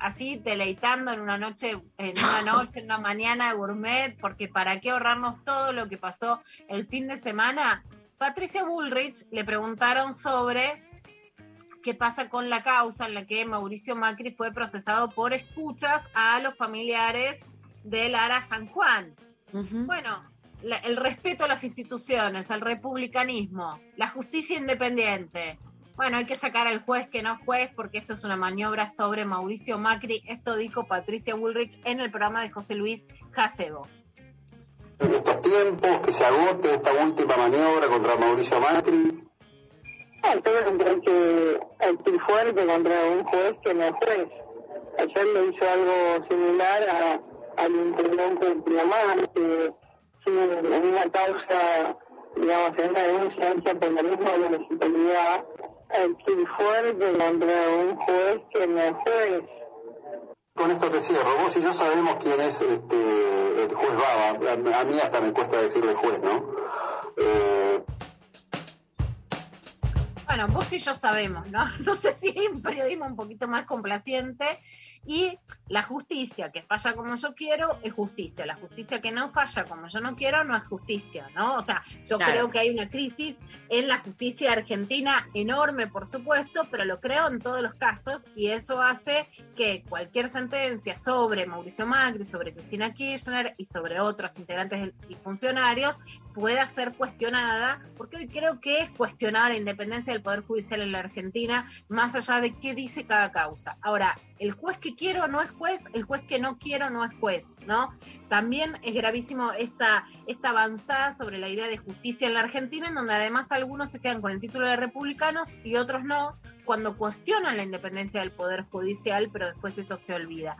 así deleitando en una noche, en una noche, en una mañana gourmet, porque para qué ahorrarnos todo lo que pasó el fin de semana, Patricia Bullrich le preguntaron sobre qué pasa con la causa en la que Mauricio Macri fue procesado por escuchas a los familiares de Lara San Juan. Bueno, el respeto a las instituciones, al republicanismo, la justicia independiente. Bueno, hay que sacar al juez que no es juez porque esto es una maniobra sobre Mauricio Macri. Esto dijo Patricia Bullrich en el programa de José Luis Jacebo. En estos tiempos, que se agote esta última maniobra contra Mauricio Macri. Todo tendrá que actir fuerte contra un juez que no es juez. Ayer le hizo algo similar a, al intendente Priamar, que en una causa, digamos, en una denuncia hecha por la misma municipalidad, actir fuerte contra un juez que no es juez. Con esto te cierro. Vos y yo sabemos quién es este, el juez Baba. A mí hasta me cuesta decirle juez, ¿no? Eh, bueno, vos y yo sabemos, ¿no? No sé si hay un periodismo un poquito más complaciente y la justicia que falla como yo quiero es justicia. La justicia que no falla como yo no quiero no es justicia, ¿no? O sea, yo creo que hay una crisis en la justicia argentina enorme, por supuesto, pero lo creo en todos los casos y eso hace que cualquier sentencia sobre Mauricio Macri, sobre Cristina Kirchner y sobre otros integrantes y funcionarios pueda ser cuestionada, porque hoy creo que es cuestionada la independencia del Poder Judicial en la Argentina, más allá de qué dice cada causa. Ahora, el juez que quiero no es juez, el juez que no quiero no es juez, ¿no? También es gravísimo esta, esta avanzada sobre la idea de justicia en la Argentina, en donde además algunos se quedan con el título de republicanos y otros no, cuando cuestionan la independencia del Poder Judicial, pero después eso se olvida.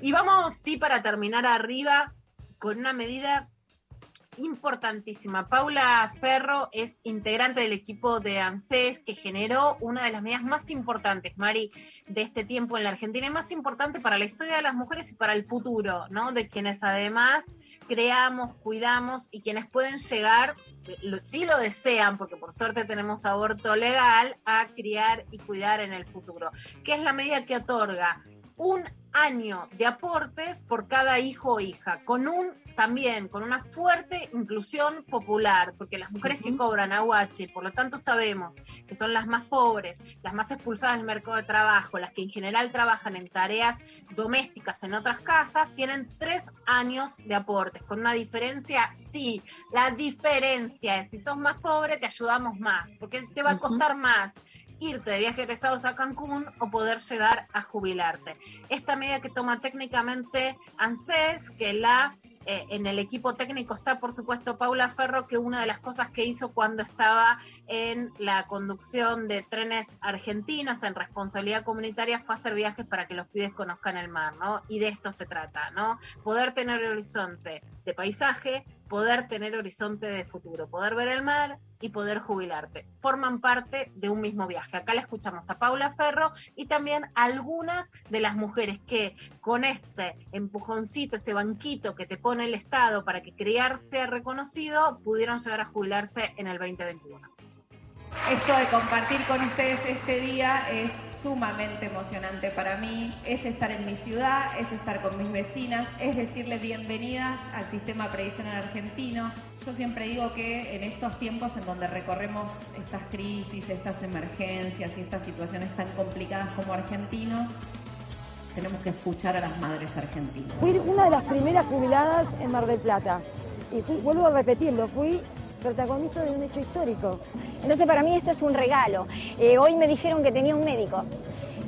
Y vamos, sí, para terminar arriba, con una medida importantísima. Paula Ferro es integrante del equipo de ANSES que generó una de las medidas más importantes, Mari, de este tiempo en la Argentina y más importante para la historia de las mujeres y para el futuro, ¿no? De quienes además creamos, cuidamos y quienes pueden llegar, si lo desean, porque por suerte tenemos aborto legal, a criar y cuidar en el futuro, que es la medida que otorga un año de aportes por cada hijo o hija, con un también con una fuerte inclusión popular, porque las mujeres que cobran aguache, por lo tanto sabemos que son las más pobres, las más expulsadas del mercado de trabajo, las que en general trabajan en tareas domésticas en otras casas, tienen tres años de aportes, con una diferencia, sí, la diferencia es si sos más pobre te ayudamos más, porque te va a costar más irte de viaje egresados a Cancún o poder llegar a jubilarte. Esta medida que toma técnicamente ANSES, que la eh, en el equipo técnico está, por supuesto, Paula Ferro, que una de las cosas que hizo cuando estaba en la conducción de trenes argentinos en responsabilidad comunitaria fue hacer viajes para que los pibes conozcan el mar, ¿no? Y de esto se trata, ¿no? Poder tener el horizonte de paisaje, poder tener horizonte de futuro, poder ver el mar y poder jubilarte. Forman parte de un mismo viaje. Acá le escuchamos a Paula Ferro y también algunas de las mujeres que con este empujoncito, este banquito que te pone el Estado para que criar sea reconocido, pudieron llegar a jubilarse en el 2021. Esto de compartir con ustedes este día es sumamente emocionante para mí. Es estar en mi ciudad, es estar con mis vecinas, es decirle bienvenidas al sistema previsional argentino. Yo siempre digo que en estos tiempos en donde recorremos estas crisis, estas emergencias y estas situaciones tan complicadas como argentinos, tenemos que escuchar a las madres argentinas. Fui una de las primeras jubiladas en Mar del Plata. Y vuelvo a repetirlo, fui protagonista de un hecho histórico. Entonces para mí esto es un regalo. Eh, hoy me dijeron que tenía un médico.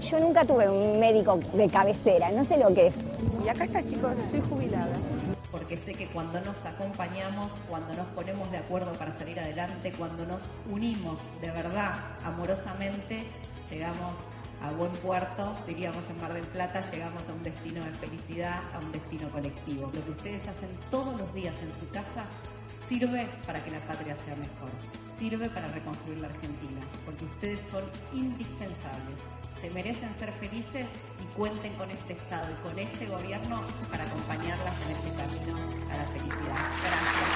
Yo nunca tuve un médico de cabecera, no sé lo que es. Y acá está, chicos, estoy jubilada. Porque sé que cuando nos acompañamos, cuando nos ponemos de acuerdo para salir adelante, cuando nos unimos de verdad, amorosamente, llegamos a buen puerto, diríamos en Mar del Plata, llegamos a un destino de felicidad, a un destino colectivo. Lo que ustedes hacen todos los días en su casa sirve para que la patria sea mejor, sirve para reconstruir la Argentina, porque ustedes son indispensables, se merecen ser felices y cuenten con este Estado y con este gobierno para acompañarlas en ese camino a la felicidad. Gracias.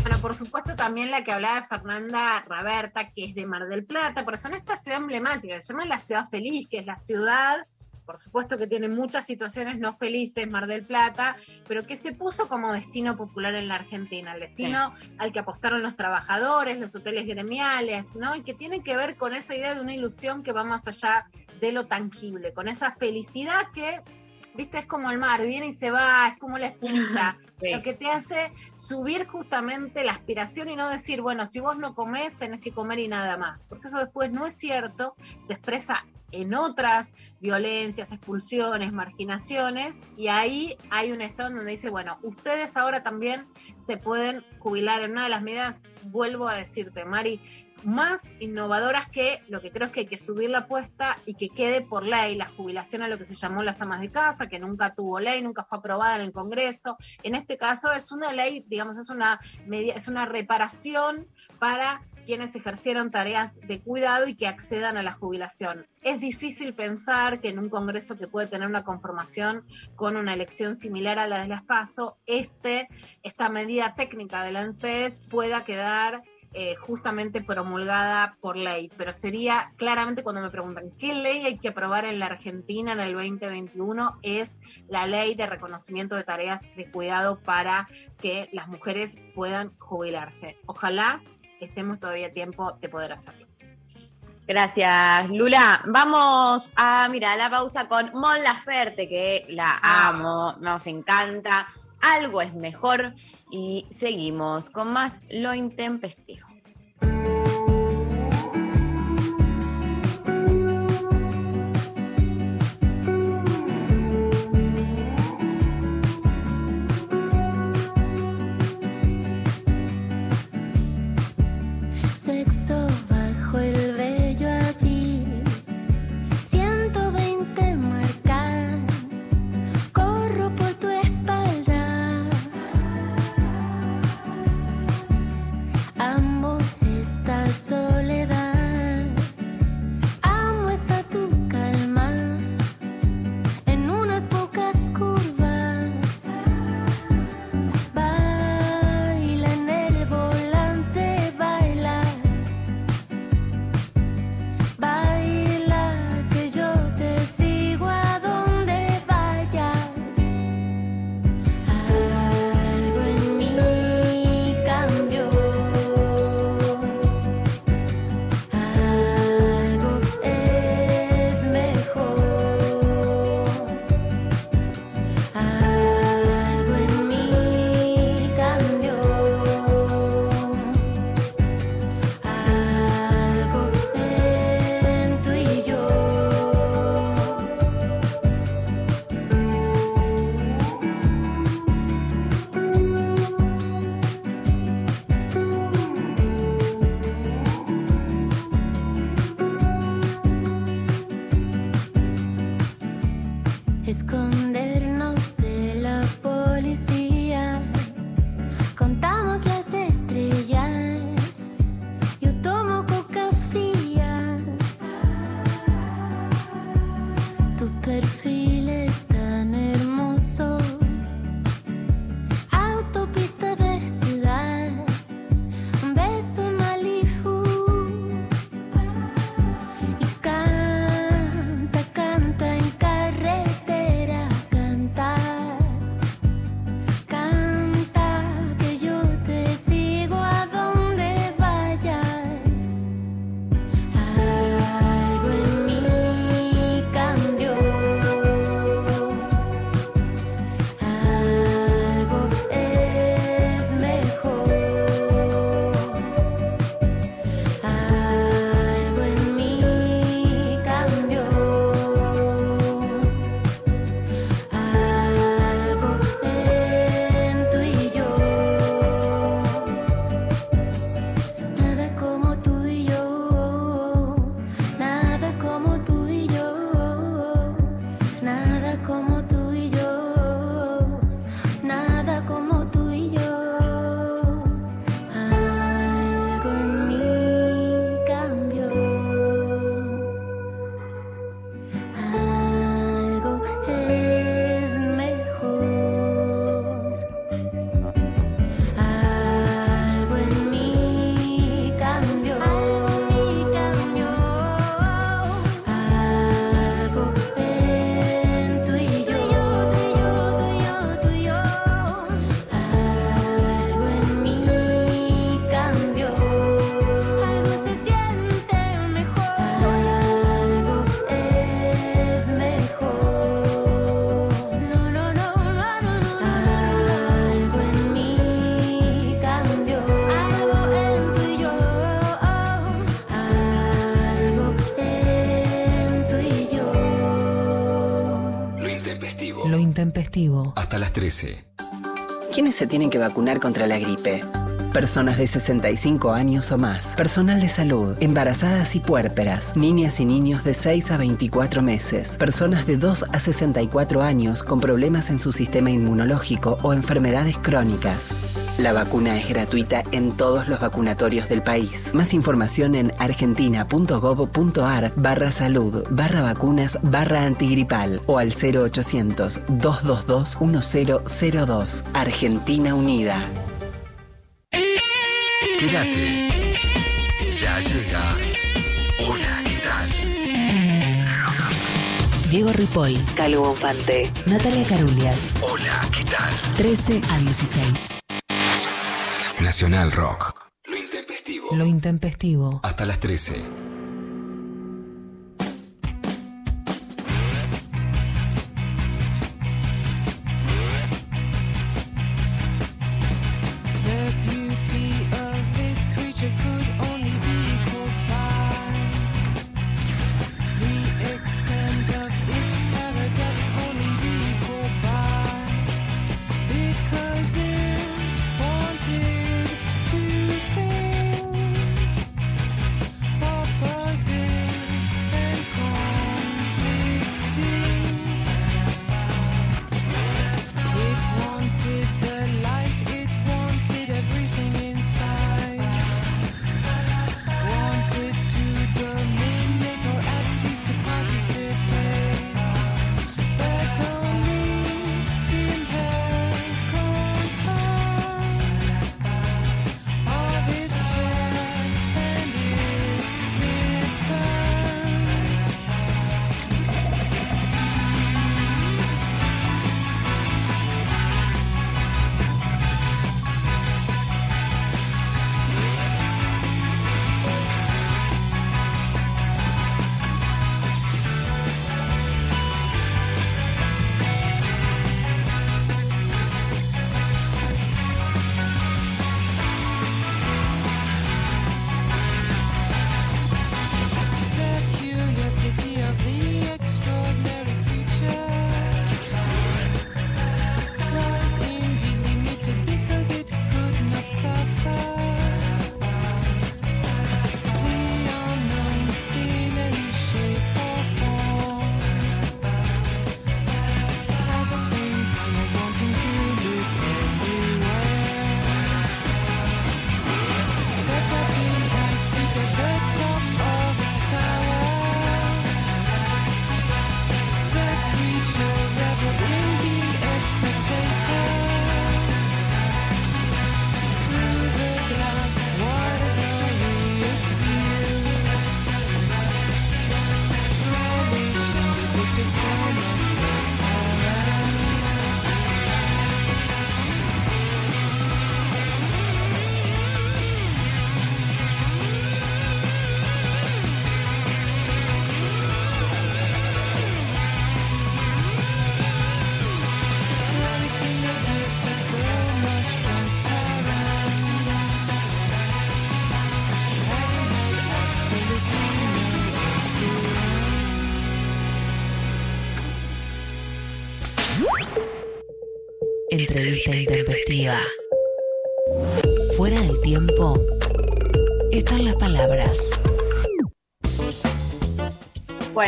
Bueno, por supuesto también la que hablaba de Fernanda Raberta, que es de Mar del Plata, por eso en esta ciudad emblemática, se llama la ciudad feliz, que es la ciudad por supuesto que tiene muchas situaciones no felices, Mar del Plata, pero que se puso como destino popular en la Argentina, el destino al que apostaron los trabajadores, los hoteles gremiales, ¿no? Y que tiene que ver con esa idea de una ilusión que va más allá de lo tangible, con esa felicidad que viste, es como el mar, viene y se va, es como la espumita, lo que te hace subir justamente la aspiración y no decir, bueno, si vos no comés, tenés que comer y nada más, porque eso después no es cierto, se expresa en otras violencias, expulsiones, marginaciones, y ahí hay un estado donde dice, bueno, ustedes ahora también se pueden jubilar en una de las medidas, vuelvo a decirte, Mari, más innovadoras que lo que creo es que hay que subir la apuesta y que quede por ley la jubilación a lo que se llamó las amas de casa, que nunca tuvo ley, nunca fue aprobada en el Congreso. En este caso es una ley, digamos, es una, es una reparación para quienes ejercieron tareas de cuidado y que accedan a la jubilación. Es difícil pensar que en un Congreso que puede tener una conformación con una elección similar a la de las PASO, este, esta medida técnica del ANSES pueda quedar eh, justamente promulgada por ley, pero sería claramente cuando me preguntan qué ley hay que aprobar en la Argentina en el 2021, es la ley de reconocimiento de tareas de cuidado para que las mujeres puedan jubilarse. Ojalá estemos todavía a tiempo de poder hacerlo. Gracias, Lula. Vamos a, mira, la pausa con Mon Laferte, que la ah. amo, nos encanta. Algo es mejor y seguimos con más Lo Intempestivo. Hasta las 13. ¿Quiénes se tienen que vacunar contra la gripe? Personas de 65 años o más, personal de salud, embarazadas y puérperas, niñas y niños de 6 a 24 meses, personas de 2 a 64 años con problemas en su sistema inmunológico o enfermedades crónicas. La vacuna es gratuita en todos los vacunatorios del país. Más información en argentina.gov.ar barra salud barra vacunas barra antigripal o al 0800 222 1002. Argentina Unida. Quédate. Ya llega. Hola, ¿qué tal? Diego Ripoll, Calvo Bonfante, Natalia Carulias. Hola, ¿qué tal? 13 a 16. Nacional Rock. Lo intempestivo. Lo intempestivo. Hasta las 13.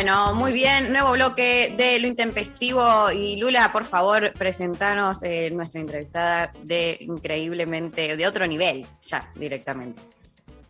Bueno, muy bien. Nuevo bloque de Lo Intempestivo. Y Lula, por favor, presentanos eh, nuestra entrevistada de increíblemente, de otro nivel, ya directamente.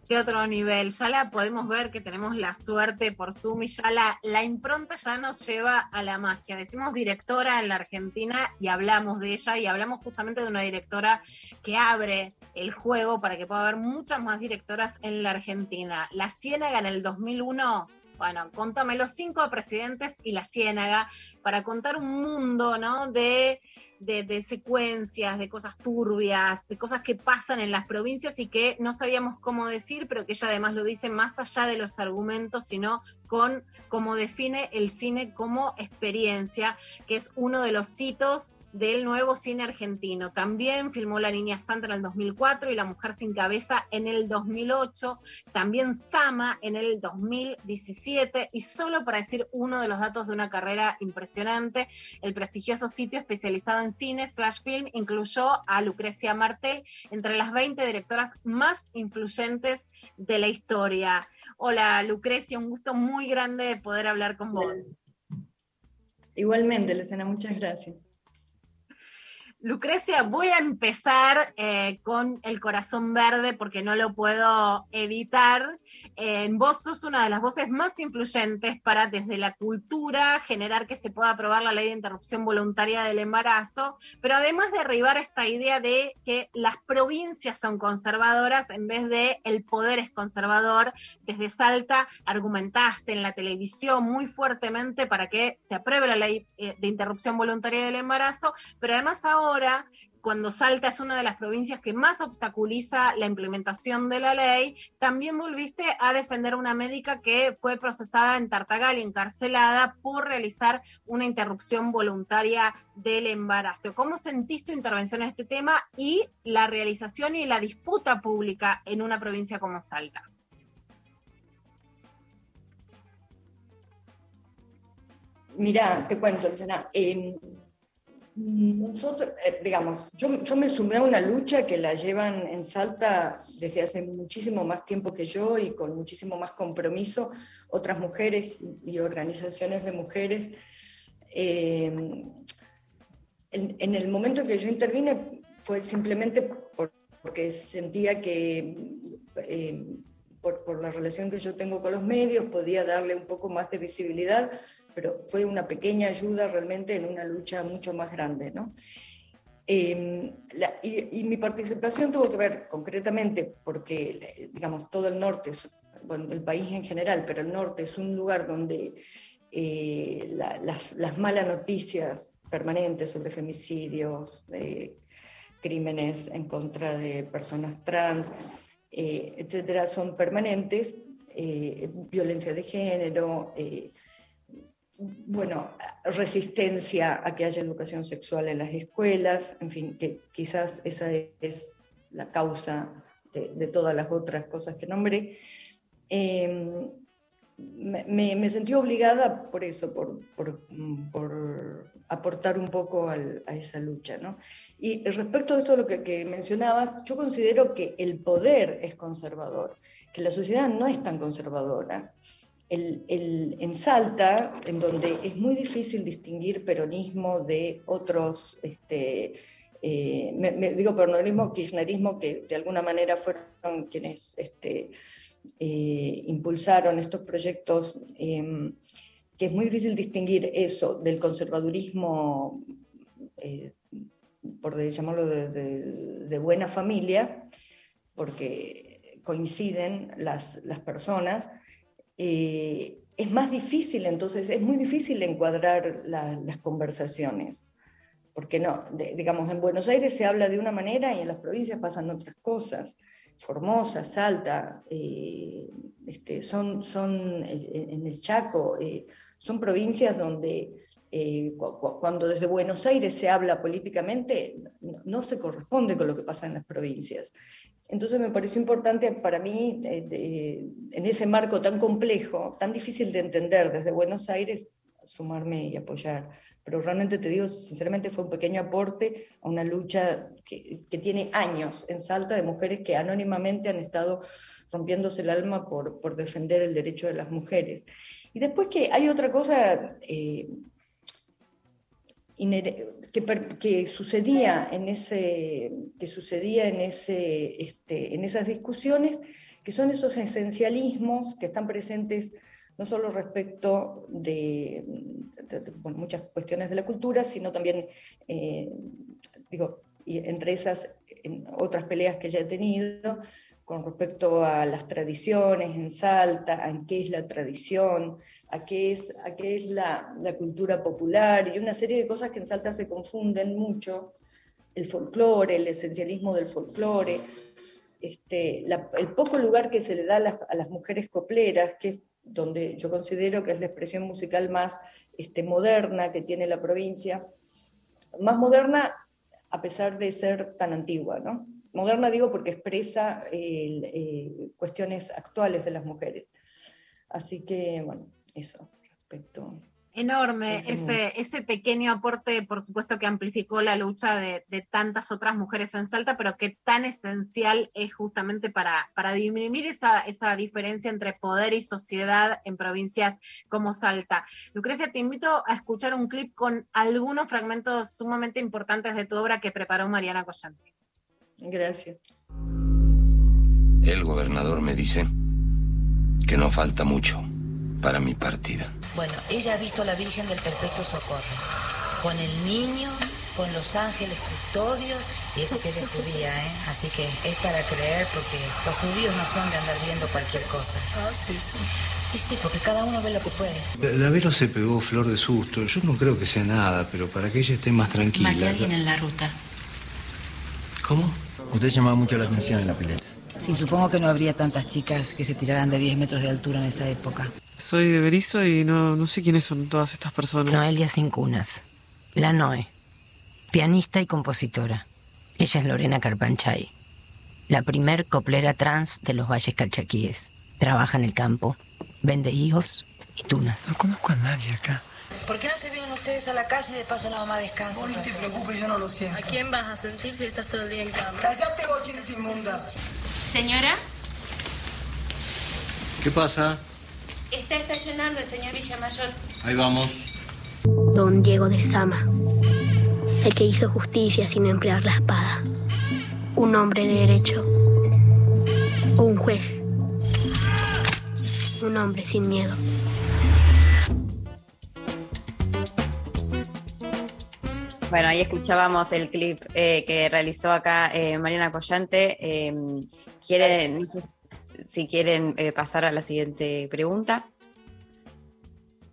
de otro nivel. Ya la podemos ver que tenemos la suerte por Zoom y ya la, impronta ya nos lleva a la magia. Decimos directora en la Argentina y hablamos de ella y hablamos justamente de una directora que abre el juego para que pueda haber muchas más directoras en la Argentina. La Ciénaga en el 2001 bueno, contame los cinco presidentes y la ciénaga para contar un mundo, ¿no? De, de, de, secuencias, de cosas turbias, de cosas que pasan en las provincias y que no sabíamos cómo decir, pero que ella además lo dice más allá de los argumentos, sino con cómo define el cine como experiencia, que es uno de los hitos del nuevo cine argentino. También filmó La Niña Santa en el 2004 y La Mujer sin Cabeza en el 2008. También Sama en el 2017. Y solo para decir uno de los datos de una carrera impresionante, el prestigioso sitio especializado en cine, Slash Film, incluyó a Lucrecia Martel entre las 20 directoras más influyentes de la historia. Hola Lucrecia, un gusto muy grande de poder hablar con vos. Igualmente, Lucena, muchas gracias. Lucrecia, voy a empezar eh, con el corazón verde porque no lo puedo evitar. Eh, vos sos una de las voces más influyentes para desde la cultura generar que se pueda aprobar la ley de interrupción voluntaria del embarazo, pero además de derribar esta idea de que las provincias son conservadoras en vez de el poder es conservador, desde Salta argumentaste en la televisión muy fuertemente para que se apruebe la ley eh, de interrupción voluntaria del embarazo, pero además ahora ahora, cuando Salta es una de las provincias que más obstaculiza la implementación de la ley, también volviste a defender a una médica que fue procesada en Tartagal y encarcelada por realizar una interrupción voluntaria del embarazo. ¿Cómo sentís tu intervención en este tema y la realización y la disputa pública en una provincia como Salta? Mira, te cuento, Luciana. Eh, nosotros, eh, digamos, yo, yo, me sumé a una lucha que la llevan en Salta desde hace muchísimo más tiempo que yo y con muchísimo más compromiso otras mujeres y organizaciones de mujeres. Eh, en, el momento en que yo intervine fue simplemente porque sentía que eh, por, por la relación que yo tengo con los medios podía darle un poco más de visibilidad pero fue una pequeña ayuda realmente en una lucha mucho más grande. ¿no? La, y, mi participación tuvo que ver concretamente porque, digamos, todo el norte, bueno, el país en general, pero el norte es un lugar donde eh, la, las, las, malas noticias permanentes sobre femicidios, eh, crímenes en contra de personas trans, eh, etcétera, son permanentes, eh, violencia de género, bueno, resistencia a que haya educación sexual en las escuelas, en fin, que quizás esa es la causa de, todas las otras cosas que nombré. Eh, me, me, sentí obligada por eso, por, por, por aportar un poco a esa lucha. ¿no? Y respecto a esto lo que, mencionabas, yo considero que el poder es conservador, que la sociedad no es tan conservadora. El, en Salta, en donde es muy difícil distinguir peronismo de otros, este, eh, digo peronismo, kirchnerismo, que de alguna manera fueron quienes este, eh, impulsaron estos proyectos, eh, que es muy difícil distinguir eso del conservadurismo, eh, por llamarlo de, buena familia, porque coinciden las, las personas, eh, es más difícil, entonces es muy difícil encuadrar la, las conversaciones, porque no, digamos, en Buenos Aires se habla de una manera y en las provincias pasan otras cosas. Formosa, Salta, eh, este, son, son eh, en el Chaco, son provincias donde eh, cu cuando desde Buenos Aires se habla políticamente, no, no, se corresponde con lo que pasa en las provincias. Entonces me pareció importante para mí, de, de, en ese marco tan complejo, tan difícil de entender desde Buenos Aires, sumarme y apoyar. Pero realmente te digo, sinceramente fue un pequeño aporte a una lucha que, que tiene años en Salta de mujeres que anónimamente han estado rompiéndose el alma por, por defender el derecho de las mujeres. Y después que hay otra cosa eh, que, que, sucedía en ese que sucedía en ese este, en esas discusiones que son esos esencialismos que están presentes no solo respecto de, de, de bueno, muchas cuestiones de la cultura sino también eh, digo y entre esas en otras peleas que ya he tenido con respecto a las tradiciones en Salta, a qué es la tradición, a qué es, a qué es la, cultura popular y una serie de cosas que en Salta se confunden mucho, el folclore, el esencialismo del folclore, este, el poco lugar que se le da a las, a las, mujeres copleras, que es donde yo considero que es la expresión musical más este, moderna que tiene la provincia, más moderna a pesar de ser tan antigua, ¿no? Moderna digo porque expresa eh, eh, cuestiones actuales de las mujeres. Así que, bueno, eso respecto. Enorme Ese ese, pequeño aporte, por supuesto que amplificó la lucha de, de tantas otras mujeres en Salta, pero que tan esencial es justamente para, para disminuir esa, esa diferencia entre poder y sociedad en provincias como Salta. Lucrecia, te invito a escuchar un clip con algunos fragmentos sumamente importantes de tu obra que preparó Mariana Collante. Gracias. El gobernador me dice que no falta mucho para mi partida. Bueno, ella ha visto a la Virgen del Perpetuo Socorro, con el niño, con los ángeles custodios, y eso que ella es judía, ¿eh? Así que es para creer, porque los judíos no son de andar viendo cualquier cosa. Ah, sí, sí. Y sí, porque cada uno ve lo que puede. Davero se pegó flor de susto. Yo no creo que sea nada, pero para que ella esté más tranquila. Más que alguien en la ruta. ¿Cómo? Usted llamaba mucho la atención en la pileta. Sí, supongo que no habría tantas chicas que se tiraran de 10 metros de altura en esa época. Soy de Berizo y no, no sé quiénes son todas estas personas. Noelia Cincunas, la Noe, pianista y compositora. Ella es Lorena Carpanchay, la primer coplera trans de los valles calchaquíes. Trabaja en el campo, vende higos y tunas. No conozco a nadie acá. ¿Por qué no se vienen ustedes a la casa y de paso la mamá descansa? Vos no te preocupes, yo no lo siento. ¿A quién vas a sentir si estás todo el día en cama? Cállate, bochinita inmunda. Señora, ¿Qué pasa? Está estacionando el señor Villamayor. Ahí vamos. Don Diego de Sama, el que hizo justicia sin emplear la espada. Un hombre de derecho. O un juez. Un hombre sin miedo. Bueno, ahí escuchábamos el clip eh, que realizó acá eh, Mariana Collante. Eh, ¿quieren, no sé si quieren eh, pasar a la siguiente pregunta?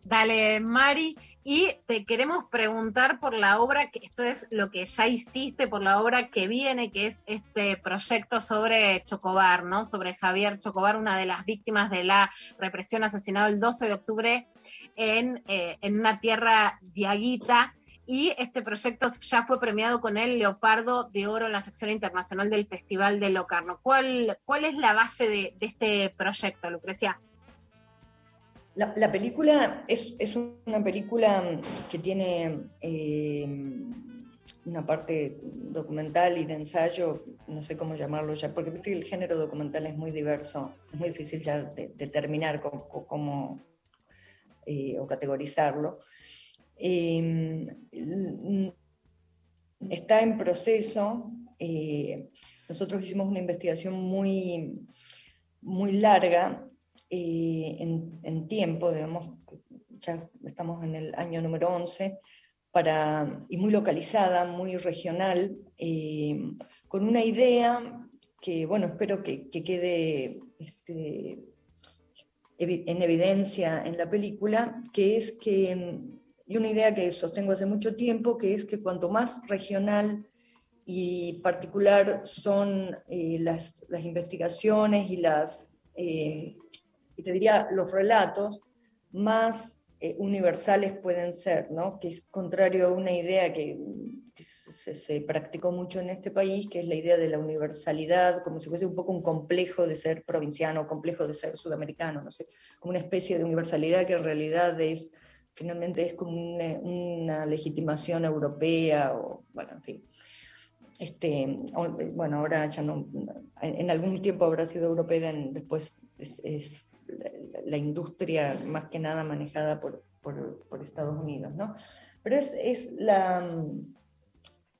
Dale, Mari. Y te queremos preguntar por la obra, que esto es lo que ya hiciste, por la obra que viene, que es este proyecto sobre Chocobar, ¿no? Sobre Javier Chocobar, una de las víctimas de la represión asesinado el 12 de octubre en, eh, en una tierra diaguita. Y este proyecto ya fue premiado con el Leopardo de Oro en la sección internacional del Festival de Locarno. ¿Cuál, cuál es la base de, de este proyecto, Lucrecia? La, la película es, es una película que tiene eh, una parte documental y de ensayo, no sé cómo llamarlo ya, porque el género documental es muy diverso, es muy difícil ya de- determinar cómo, cómo, eh, o categorizarlo. L- está en proceso. eh, nosotros hicimos una investigación muy, muy larga eh, en, tiempo, digamos, ya estamos en el año número 11, para, y muy localizada, muy regional, eh, con una idea que, bueno, espero que, que quede este, en evidencia en la película, que es que, mm, y una idea que sostengo hace mucho tiempo, que es que cuanto más regional y particular son eh, las, las investigaciones y las, eh, y te diría, los relatos, más eh, universales pueden ser, ¿no? Que es contrario a una idea que, que se, se practicó mucho en este país, que es la idea de la universalidad, como si fuese un poco un complejo de ser provinciano, complejo de ser sudamericano, no sé, como una especie de universalidad que en realidad es, finalmente es como una, una legitimación europea, o, bueno, en fin. Este, o- bueno, ahora en, algún tiempo habrá sido europea, después es, la, industria más que nada manejada por, Estados Unidos, ¿no? Pero es, es la, mm,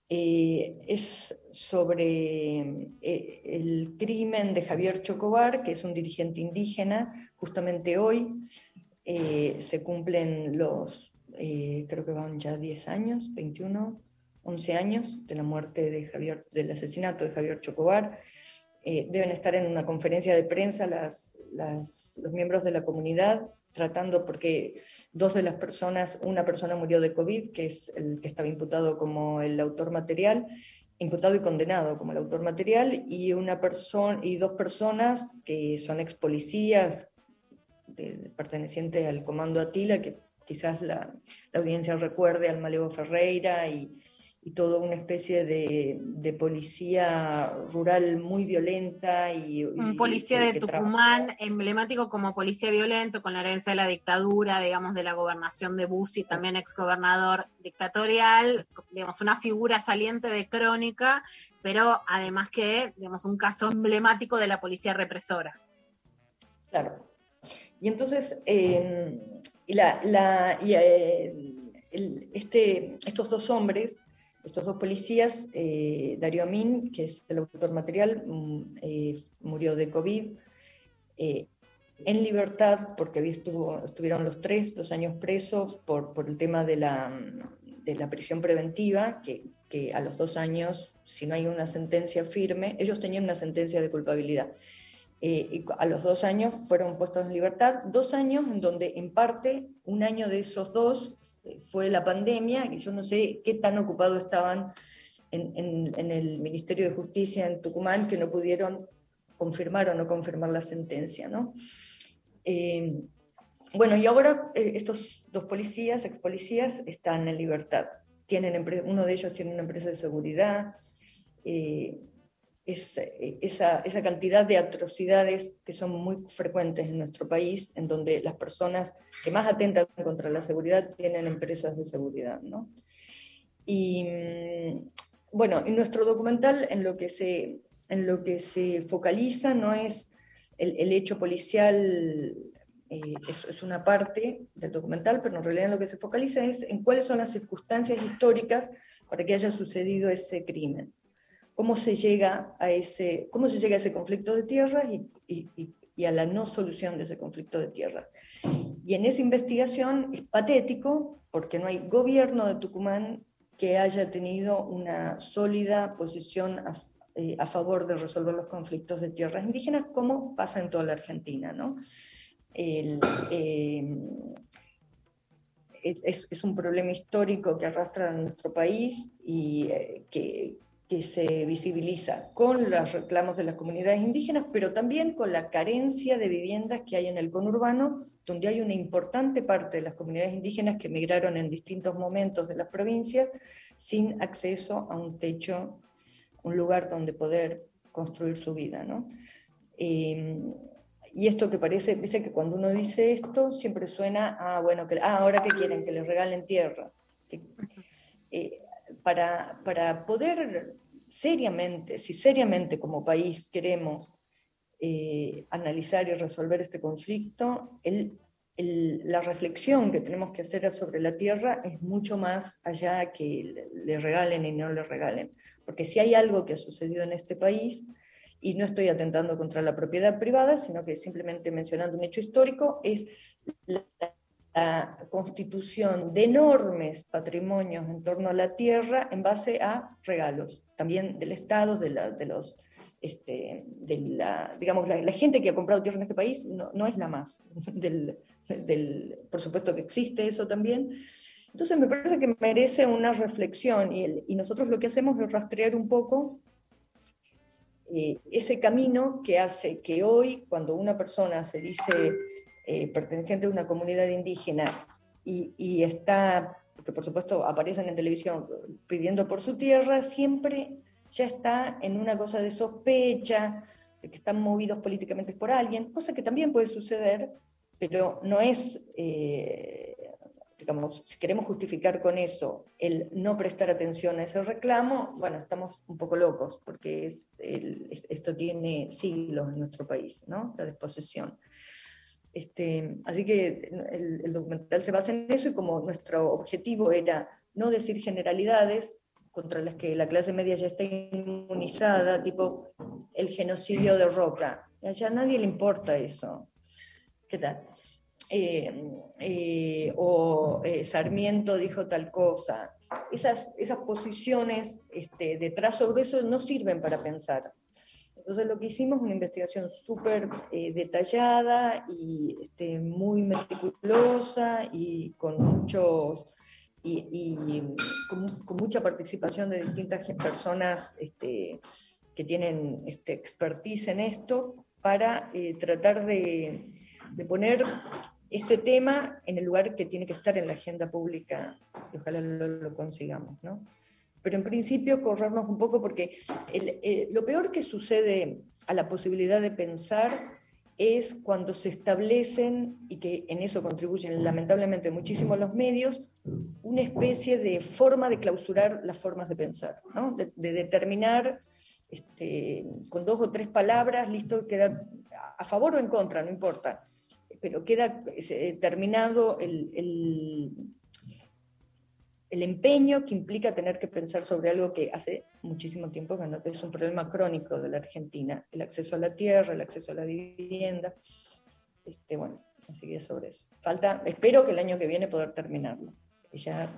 eh, es sobre eh, el crimen de Javier Chocobar, que es un dirigente indígena, justamente hoy eh, se cumplen los, eh, creo que van ya 10 años, 21, 11 años de la muerte de Javier, del asesinato de Javier Chocobar. Eh, deben estar en una conferencia de prensa las, los miembros de la comunidad tratando, porque dos de las personas, una persona murió de COVID, que es el que estaba imputado como el autor material, imputado y condenado como el autor material, y, una persona, y dos personas que son ex policías de- pertenecientes al comando Atila, que quizás la, la audiencia recuerde al Malevo Ferreira y, y toda una especie de, de policía rural muy violenta y... Un policía de trabaja- Tucumán, emblemático como policía violento, con la herencia de la dictadura, digamos, de la gobernación de Bussi, también exgobernador dictatorial, digamos, una figura saliente de crónica, pero además que, digamos, un caso emblemático de la policía represora. Claro. Y entonces, eh, la, la- y, eh, el- este, estos dos hombres, estos dos policías, eh, Darío Amin, que es el autor material, mm, eh, murió de COVID, eh, en libertad, porque estuvo, estuvieron los tres, dos años presos por, por el tema de la, de la prisión preventiva, que, que a los dos años, si no hay una sentencia firme, ellos tenían una sentencia de culpabilidad. Eh, a los dos años fueron puestos en libertad, dos años en donde en parte un año de esos dos eh, fue la pandemia, y yo no sé qué tan ocupados estaban en, el Ministerio de Justicia en Tucumán que no pudieron confirmar o no confirmar la sentencia. ¿no? Eh, bueno, y ahora estos dos policías, ex policías, están en libertad. Tienen uno de ellos tiene una empresa de seguridad. Es, eh, esa, esa cantidad de atrocidades que son muy frecuentes en nuestro país, en donde las personas que más atentan contra la seguridad tienen empresas de seguridad. ¿no? Y mm, bueno, en nuestro documental en lo que se, en lo que se focaliza no es el, el hecho policial, eh, es, es una parte del documental, pero en realidad en lo que se focaliza es en cuáles son las circunstancias históricas para que haya sucedido ese crimen cómo se llega a ese, cómo se llega a ese conflicto de tierras y, y- y- y a la no solución de ese conflicto de tierras. Y en esa investigación es patético porque no hay gobierno de Tucumán que haya tenido una sólida posición a, eh, a favor de resolver los conflictos de tierras indígenas, como pasa en toda la Argentina. ¿no? El, eh, es, es un problema histórico que arrastra a nuestro país y eh, que, que se visibiliza con los reclamos de las comunidades indígenas, pero también con la carencia de viviendas que hay en el conurbano, donde hay una importante parte de las comunidades indígenas que emigraron en distintos momentos de las provincias sin acceso a un techo, un lugar donde poder construir su vida. ¿no? Eh, y esto que parece, viste que cuando uno dice esto, siempre suena, ah, bueno, que, ah, ahora que quieren, que les regalen tierra. Que- eh, para, para poder seriamente, si seriamente como país queremos eh, analizar y resolver este conflicto, la reflexión que tenemos que hacer sobre la tierra es mucho más allá que le, le regalen y no le regalen. Porque si hay algo que ha sucedido en este país, y no estoy atentando contra la propiedad privada, sino que simplemente mencionando un hecho histórico, es la, la constitución de enormes patrimonios en torno a la tierra en base a regalos, también del Estado, de, la- los... Este, digamos, la, gente que ha comprado tierra en este país no, es la más, del, por supuesto que existe eso también. Entonces me parece que merece una reflexión y nosotros lo que hacemos es rastrear un poco eh, ese camino que hace que hoy, cuando una persona se dice eh, perteneciente a una comunidad indígena y, y está, porque por supuesto aparecen en televisión pidiendo por su tierra, siempre ya está en una cosa de sospecha, de que están movidos políticamente por alguien, cosa que también puede suceder, pero no es, eh, digamos, si queremos justificar con eso el no prestar atención a ese reclamo, bueno, estamos un poco locos, porque es el- es- esto tiene siglos en nuestro país, ¿no? La desposesión. Este, así que el, documental se basa en eso y como nuestro objetivo era no decir generalidades contra las que la clase media ya está inmunizada, tipo el genocidio de Roca. Ya a nadie le importa eso. ¿Qué tal? Eh, eh, o eh, Sarmiento dijo tal cosa. Esas, esas posiciones este, de trazo grueso no sirven para pensar. Entonces lo que hicimos es una investigación súper eh, detallada y este, muy meticulosa y con muchos y, con, mucha participación de distintas personas este, que tienen este, expertise en esto para eh, tratar de, de poner este tema en el lugar que tiene que estar en la agenda pública y ojalá lo, lo consigamos. ¿no? Pero en principio corrernos un poco porque eh, lo peor que sucede a la posibilidad de pensar es cuando se establecen, y que en eso contribuyen lamentablemente muchísimo los medios, una especie de forma de clausurar las formas de pensar, de, de determinar este, con dos o tres palabras, listo, queda a favor o en contra, no importa, pero queda eh, terminado el- el empeño que implica tener que pensar sobre algo que hace muchísimo tiempo que no es un problema crónico de la Argentina, el acceso a la tierra, el acceso a la vivienda. Este, bueno, así que sobre eso. Falta, espero que el año que viene poder terminarlo. Ya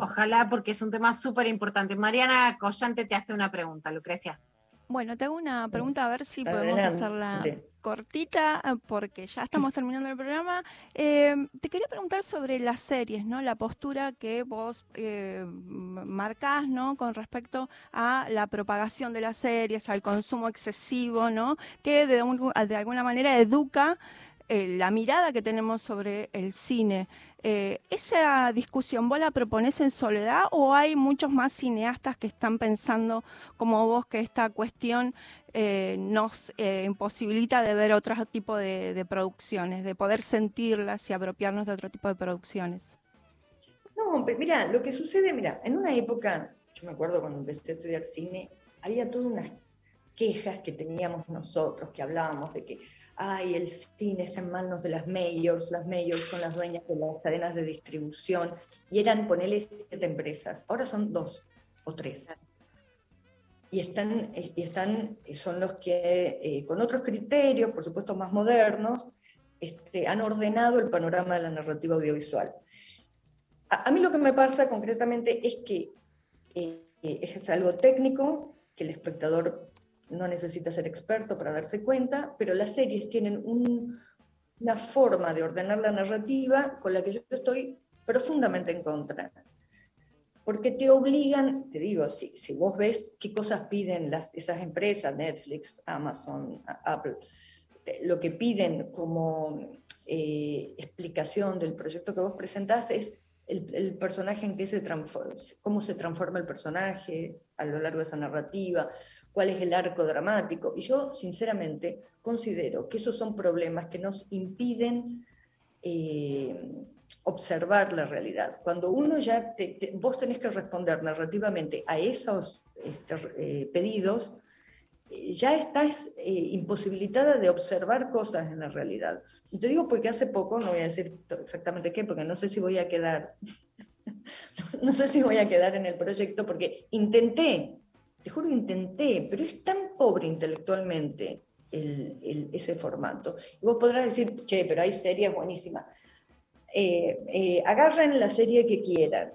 Ojalá, porque es un tema súper importante. Mariana Collante te hace una pregunta, Lucrecia. Bueno, te hago una pregunta a ver si podemos hacerla cortita, eh, porque ya estamos terminando el programa. Eh, te quería preguntar sobre las series, ¿no? La postura que vos eh, marcás, ¿no? Con respecto a la propagación de las series, al consumo excesivo, ¿no? Que de, un- de alguna manera educa eh, la mirada que tenemos sobre el cine. Eh, ¿Esa discusión vos la proponés en soledad o hay muchos más cineastas que están pensando como vos que esta cuestión eh, nos eh, imposibilita de ver otro tipo de, producciones, de poder sentirlas y apropiarnos de otro tipo de producciones? No, pero mira, lo que sucede, mira, en una época, yo me acuerdo cuando empecé a estudiar cine, había todas unas quejas que teníamos nosotros, que hablábamos de que, ay, el cine está en manos de las mayors, las mayors son las dueñas de las cadenas de distribución, y eran, ponele, siete empresas, ahora son dos o tres. Y están, eh, y están eh, son los que, eh, con otros criterios, por supuesto más modernos, este, han ordenado el panorama de la narrativa audiovisual. A, a mí lo que me pasa concretamente es que eh, es algo técnico, que el espectador no necesita ser experto para darse cuenta, pero las series tienen un- una forma de ordenar la narrativa con la que yo estoy profundamente en contra. Porque te obligan, te digo, si, vos ves qué cosas piden las, esas empresas, Netflix, Amazon, Apple, lo que piden como eh, explicación del proyecto que vos presentás es el, el personaje en qué se transforma, cómo se transforma el personaje a lo largo de esa narrativa, cuál es el arco dramático. Y yo, sinceramente, considero que esos son problemas que nos impiden eh, observar la realidad. Cuando uno ya, te- te- vos tenés que responder narrativamente a esos este, eh, pedidos, eh, ya estás eh, imposibilitada de observar cosas en la realidad. Y te digo porque hace poco, no voy a decir exactamente qué, porque no sé si voy a quedar, no sé si voy a quedar en el proyecto, porque intenté, te juro intenté, pero es tan pobre intelectualmente el- el- ese formato. Y vos podrás decir, che, pero hay series buenísimas. Eh, eh, agarren la serie que quieran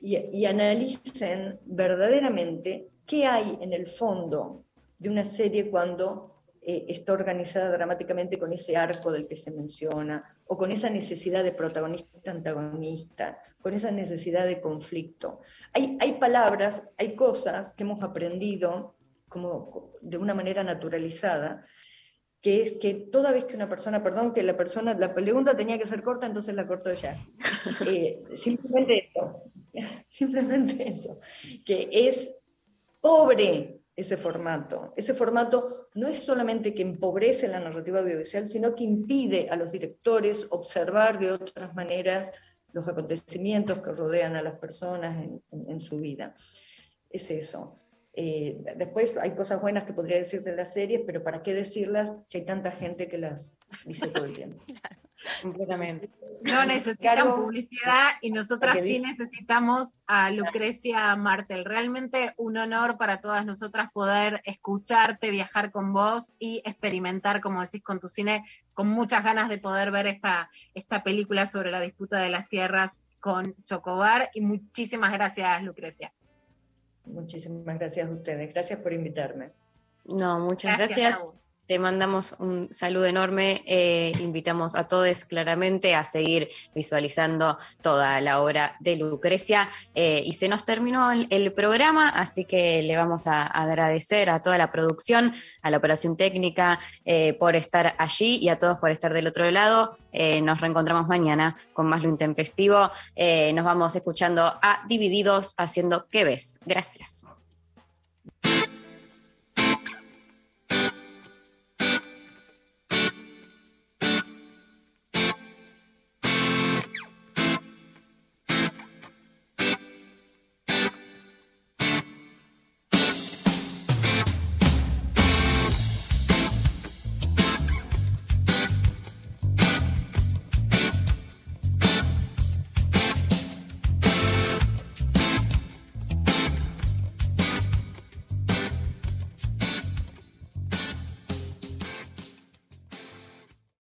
y, y analicen verdaderamente qué hay en el fondo de una serie cuando eh, está organizada dramáticamente con ese arco del que se menciona, o con esa necesidad de protagonista-antagonista, con esa necesidad de conflicto. Hay, hay palabras, hay cosas que hemos aprendido como de una manera naturalizada, que es que toda vez que una persona, perdón, que la persona, la pregunta tenía que ser corta, entonces la corto ya. Eh, simplemente eso, simplemente eso, que es pobre ese formato. Ese formato no es solamente que empobrece la narrativa audiovisual, sino que impide a los directores observar de otras maneras los acontecimientos que rodean a las personas en, en- en su vida. Es eso. Eh, después hay cosas buenas que podría decir de las series, pero ¿para qué decirlas si hay tanta gente que las dice todo el tiempo? Completamente. No necesitan publicidad y nosotras ¿A qué sí necesitamos a Lucrecia Martel. Realmente un honor para todas nosotras poder escucharte, viajar con vos y experimentar, como decís, con tu cine, con muchas ganas de poder ver esta, esta película sobre la disputa de las tierras con Chocobar. Y muchísimas gracias, Lucrecia. Muchísimas gracias a ustedes. Gracias por invitarme. No, muchas Gracias, gracias. Te mandamos un saludo enorme. eh, invitamos a todos claramente a seguir visualizando toda la obra de Lucrecia. eh, y se nos terminó el, programa, así que le vamos a agradecer a toda la producción, a la operación técnica eh, por estar allí y a todos por estar del otro lado. Nos reencontramos mañana con más lo intempestivo. Nos vamos escuchando a Divididos haciendo ¿Qué ves? Gracias.